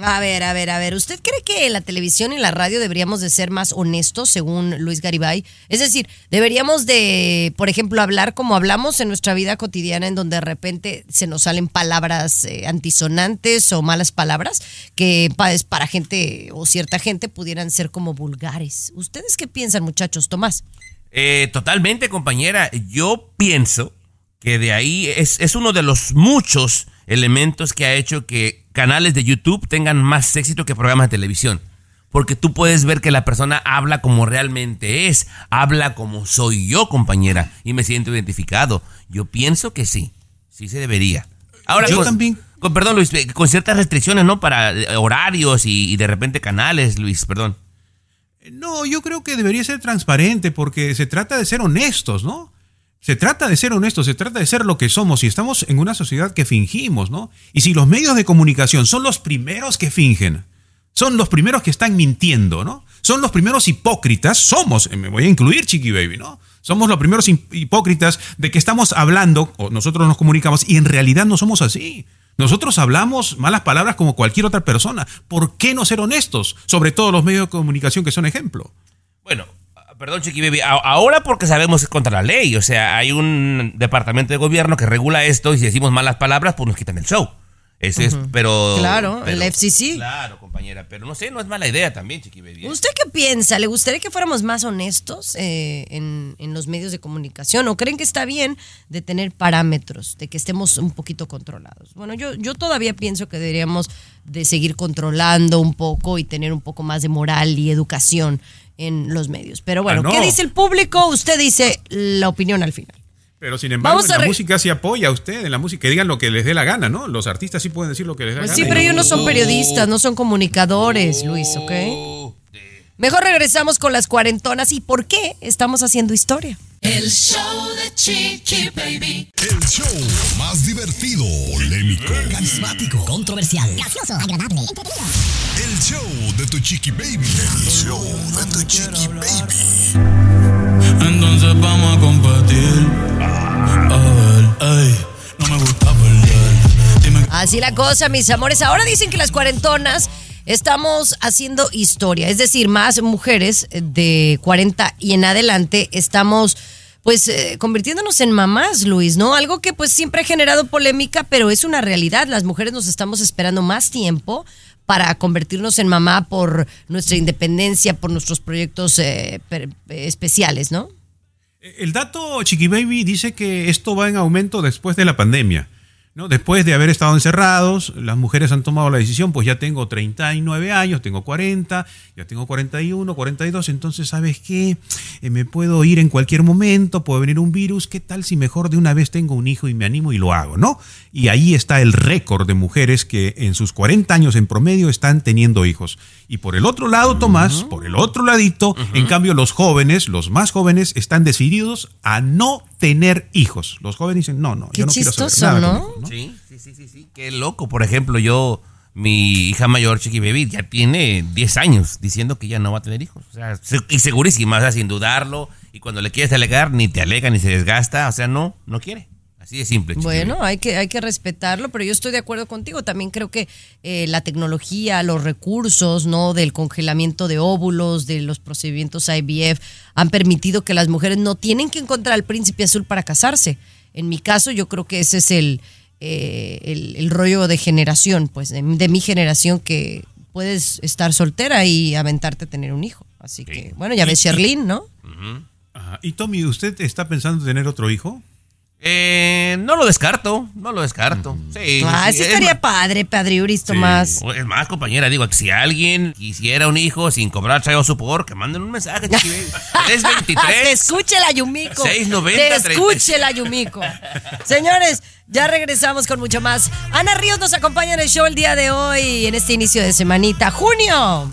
A ver, a ver, a ver. ¿Usted cree que la televisión y la radio deberíamos de ser más honestos, según Luis Garibay? Es decir, deberíamos de, por ejemplo, hablar como hablamos en nuestra vida cotidiana, en donde de repente se nos salen palabras eh, antisonantes o malas palabras que es para gente o cierta gente pudieran ser como vulgares. ¿Ustedes qué piensan, muchachos? Tomás. Eh, totalmente, compañera. Yo pienso que de ahí es, es uno de los muchos elementos que ha hecho que canales de YouTube tengan más éxito que programas de televisión. Porque tú puedes ver que la persona habla como realmente es, habla como soy yo, compañera, y me siento identificado. Yo pienso que sí, sí se debería. Ahora, Yo con- también. con- perdón, Luis, eh, con ciertas restricciones, ¿no? Para eh, horarios y, y de repente canales, Luis, perdón. No, yo creo que debería ser transparente porque se trata de ser honestos, ¿no? Se trata de ser honestos, se trata de ser lo que somos y estamos en una sociedad que fingimos, ¿no? Y si los medios de comunicación son los primeros que fingen, son los primeros que están mintiendo, ¿no? Son los primeros hipócritas, somos, eh, me voy a incluir Chiqui Baby, ¿no? Somos los primeros hip- hipócritas de que estamos hablando, o nosotros nos comunicamos, y en realidad no somos así. Nosotros hablamos malas palabras como cualquier otra persona. ¿Por qué no ser honestos? Sobre todo los medios de comunicación que son ejemplo. Bueno, ah, perdón, Chiqui Baby. a- Ahora porque sabemos que es contra la ley. O sea, hay un departamento de gobierno que regula esto y si decimos malas palabras, pues nos quitan el show. Eso es, pero. Claro, pero- el FCC. Claro, compañera. Pero no sé, no es mala idea también, Chiqui Baby. ¿eh? ¿Usted qué piensa? ¿Le gustaría que fuéramos más honestos eh, en, en los medios de comunicación? ¿O creen que está bien de tener parámetros, de que estemos un poquito controlados? Bueno, yo, yo todavía pienso que deberíamos de seguir controlando un poco y tener un poco más de moral y educación en los medios. Pero bueno, Ah, no. ¿qué dice el público? Usted dice la opinión al final. Pero sin embargo, en la música sí apoya a usted, en la música, que digan lo que les dé la gana, ¿no? Los artistas sí pueden decir lo que les dé Pues la sí, gana. pero Y ellos no son periodistas, no son comunicadores, Luis, ¿ok? Mejor regresamos con las cuarentonas y por qué estamos haciendo historia. El show de Chiqui Baby. El show más divertido, polémico, Carismático, controversial, gracioso, agradable, entretenido. El show de tu chiqui baby. El show de tu chiqui baby. Entonces vamos a compartir. A ver, ey, no me gusta perder. Dime Así la cosa, mis amores. Ahora dicen que las cuarentonas estamos haciendo historia. Es decir, más mujeres de 40 y en adelante estamos pues eh, convirtiéndonos en mamás, Luis, ¿no? Algo que pues siempre ha generado polémica, pero es una realidad. Las mujeres nos estamos esperando más tiempo para convertirnos en mamá por nuestra independencia, por nuestros proyectos eh, especiales, ¿no? El dato Chiqui Baby dice que esto va en aumento después de la pandemia. ¿No? Después de haber estado encerrados, las mujeres han tomado la decisión, pues ya tengo 39 años, tengo 40, ya tengo 41, 42, entonces ¿sabes qué? Eh, me puedo ir en cualquier momento, puede venir un virus, ¿qué tal si mejor de una vez tengo un hijo y me animo y lo hago, ¿no? Y ahí está el récord de mujeres que en sus 40 años en promedio están teniendo hijos. Y por el otro lado, Tomás, por el otro ladito, en cambio los jóvenes, los más jóvenes, están decididos a no tener hijos. Los jóvenes dicen, no, no, Qué yo no quiero saber chistoso, nada ¿no? con hijos, ¿no? Sí, sí, sí, sí, sí. Qué loco. Por ejemplo, yo, mi hija mayor, Chiqui Baby, ya tiene 10 años diciendo que ya no va a tener hijos. O sea, se- y segurísima, o sea, sin dudarlo. Y cuando le quieres alegar, ni te alega ni se desgasta. O sea, no, no quiere. Así de simple. Bueno, hay que, hay que respetarlo, pero yo estoy de acuerdo contigo. También creo que eh, la tecnología, los recursos, ¿no? Del congelamiento de óvulos, de los procedimientos IVF, han permitido que las mujeres no tienen que encontrar al príncipe azul para casarse. En mi caso, yo creo que ese es el, eh, el, el rollo de generación, pues, de, de mi generación, que puedes estar soltera y aventarte a tener un hijo. Así que, bueno, ya ves Sherlyn, ¿no? Ajá. Y Tommy, ¿usted está pensando en tener otro hijo? Eh, no lo descarto, no lo descarto. Sí, ah, sí, sí es estaría más- padre, Padriuris, Tomás. Es más, compañera, digo, que si alguien quisiera un hijo sin cobrar chayo supor, que manden un mensaje, [laughs] Chiqui Baby. Te 323. escuche la Yumiko. 690, Te escuche la Yumiko. Señores, ya regresamos con mucho más. Ana Ríos nos acompaña en el show el día de hoy, en este inicio de semanita. ¡Junio!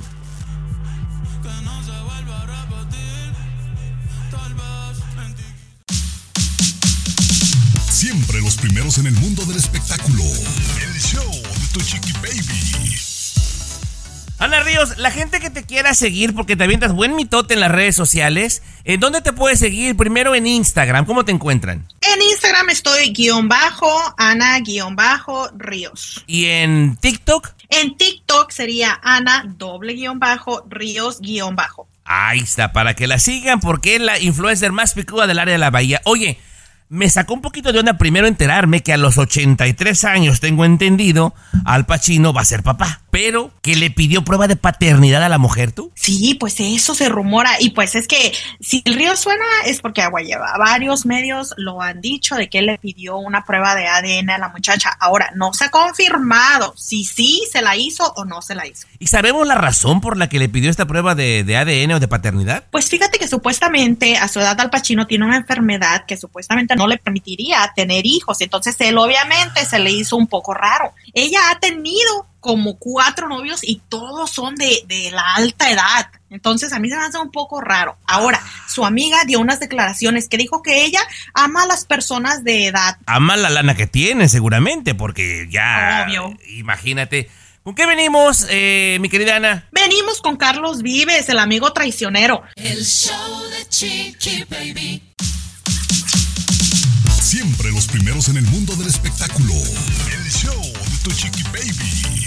Siempre los primeros en el mundo del espectáculo. El show de tu chiqui baby. Ana Ríos, la gente que te quiera seguir porque te avientas buen mitote en las redes sociales, ¿en dónde te puedes seguir? Primero en Instagram, ¿cómo te encuentran? En Instagram estoy guion bajo, Ana guion bajo Ríos. ¿Y en TikTok? En TikTok sería Ana doble guion bajo Ríos guion bajo. Ahí está, para que la sigan porque es la influencer más picuda del área de la bahía. Oye, me sacó un poquito de onda primero enterarme que a los 83 años, tengo entendido, Al Pacino va a ser papá. Pero que le pidió prueba de paternidad a la mujer, ¿tú? Sí, pues eso se rumora. Y pues es que si el río suena es porque agua lleva. Varios medios lo han dicho de que él le pidió una prueba de ADN a la muchacha. Ahora, no se ha confirmado si sí se la hizo o no se la hizo. ¿Y sabemos la razón por la que le pidió esta prueba de, de ADN o de paternidad? Pues fíjate que supuestamente a su edad Al Pacino tiene una enfermedad que supuestamente no le permitiría tener hijos. Entonces él obviamente se le hizo un poco raro. Ella ha tenido como cuatro novios y todos son de, de la alta edad. Entonces a mí se me hace un poco raro. Ahora, su amiga dio unas declaraciones que dijo que ella ama a las personas de edad. Ama la lana que tiene, seguramente, porque ya. Obvio. Imagínate. ¿Con qué venimos, eh, mi querida Ana? Venimos con Carlos Vives, el amigo traicionero. El show de Chiqui Baby. Siempre los primeros en el mundo del espectáculo. El show de tu chiqui baby.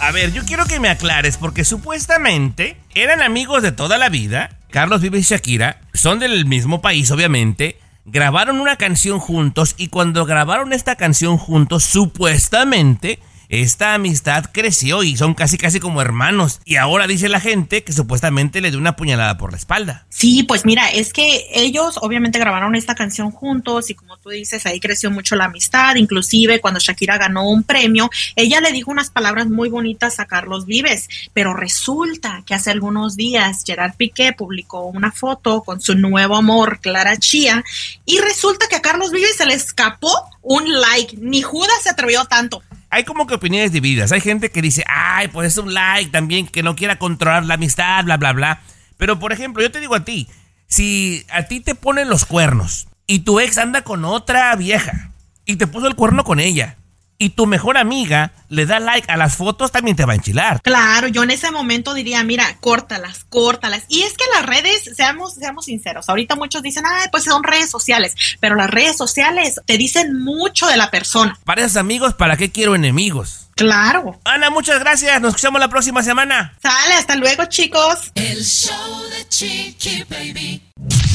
A ver, yo quiero que me aclares, porque supuestamente eran amigos de toda la vida. Carlos Vives y Shakira son del mismo país, obviamente. Grabaron una canción juntos y cuando grabaron esta canción juntos, supuestamente esta amistad creció y son casi casi como hermanos. Y ahora dice la gente que supuestamente le dio una puñalada por la espalda. Sí, pues mira, es que ellos obviamente grabaron esta canción juntos y como tú dices, ahí creció mucho la amistad, inclusive cuando Shakira ganó un premio, ella le dijo unas palabras muy bonitas a Carlos Vives, pero resulta que hace algunos días Gerard Piqué publicó una foto con su nuevo amor, Clara Chía, y resulta que a Carlos Vives se le escapó un like, ni Judas se atrevió tanto. Hay como que opiniones divididas. Hay gente que dice, ay, pues es un like también, que no quiera controlar la amistad, bla, bla, bla. Pero, por ejemplo, yo te digo a ti, si a ti te ponen los cuernos y tu ex anda con otra vieja y te puso el cuerno con ella y tu mejor amiga le da like a las fotos, también te va a enchilar. Claro, yo en ese momento diría, mira, córtalas, córtalas. Y es que las redes, seamos, seamos sinceros, ahorita muchos dicen, ay, pues son redes sociales, pero las redes sociales te dicen mucho de la persona. Para esos amigos, ¿para qué quiero enemigos? Claro. Ana, muchas gracias. Nos escuchamos la próxima semana. Sale, hasta luego, chicos. El show de Chiqui Baby.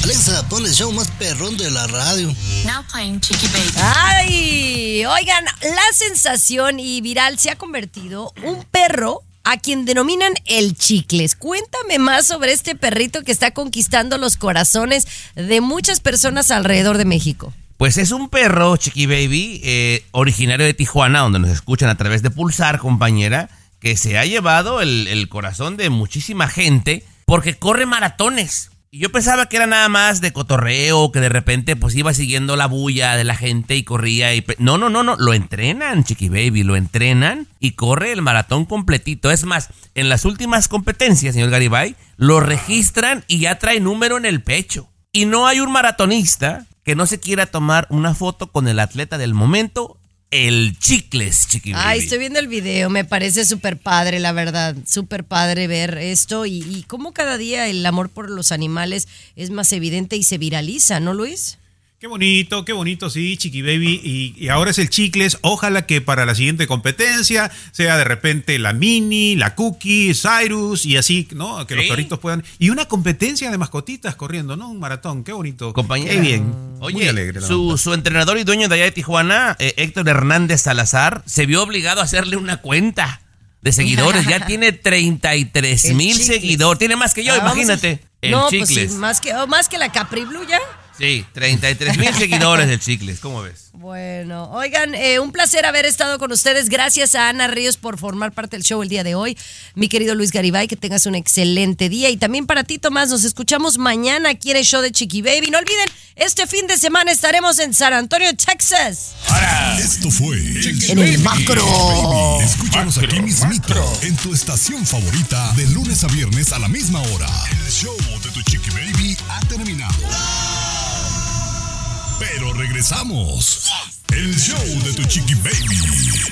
Alexa, pon el show más perrón de la radio. Now playing Chiqui Baby. Ay, oigan, la sensación y viral se ha convertido un perro a quien denominan el chicles. Cuéntame más sobre este perrito que está conquistando los corazones de muchas personas alrededor de México. Pues es un perro, Chiqui Baby, eh, originario de Tijuana, donde nos escuchan a través de Pulsar, compañera, que se ha llevado el, corazón de muchísima gente porque corre maratones. Y yo pensaba que era nada más de cotorreo, que de repente pues iba siguiendo la bulla de la gente y corría y... No, no, no, no, lo entrenan, Chiqui Baby, lo entrenan y corre el maratón completito. Es más, en las últimas competencias, señor Garibay, lo registran y ya trae número en el pecho. Y no hay un maratonista que no se quiera tomar una foto con el atleta del momento, el Chicles, Chiqui. Ay, estoy viendo el video, me parece súper padre, la verdad, súper padre ver esto y, y cómo cada día el amor por los animales es más evidente y se viraliza, ¿no, Luis? Qué bonito, qué bonito, sí, Chiqui Baby. Y, y ahora es el Chicles. Ojalá que para la siguiente competencia sea de repente la Mini, la Cookie, Cyrus y así, ¿no? Que los perritos puedan. Y una competencia de mascotitas corriendo, ¿no? Un maratón, qué bonito. Compañera. Qué bien. Muy Oye, alegre. la su, su entrenador y dueño de allá de Tijuana, eh, Héctor Hernández Salazar, se vio obligado a hacerle una cuenta de seguidores. ya [laughs] tiene 33 El mil Chicles. seguidores. Tiene más que yo, Ah, imagínate. El no, pues sí, Chicles. más que, oh, más que la Capri Blue ya. Sí, 33 mil seguidores del Chicles. ¿Cómo ves? Bueno, oigan, eh, un placer haber estado con ustedes. Gracias a Ana Ríos por formar parte del show el día de hoy. Mi querido Luis Garibay, que tengas un excelente día. Y también para ti, Tomás, nos escuchamos mañana aquí en el show de Chiqui Baby. No olviden, este fin de semana estaremos en San Antonio, Texas. Esto fue En el macro. Escúchanos aquí mismito en tu estación favorita de lunes a viernes a la misma hora. El show de tu chiqui baby ha terminado. Regresamos. El show de tu chiqui baby.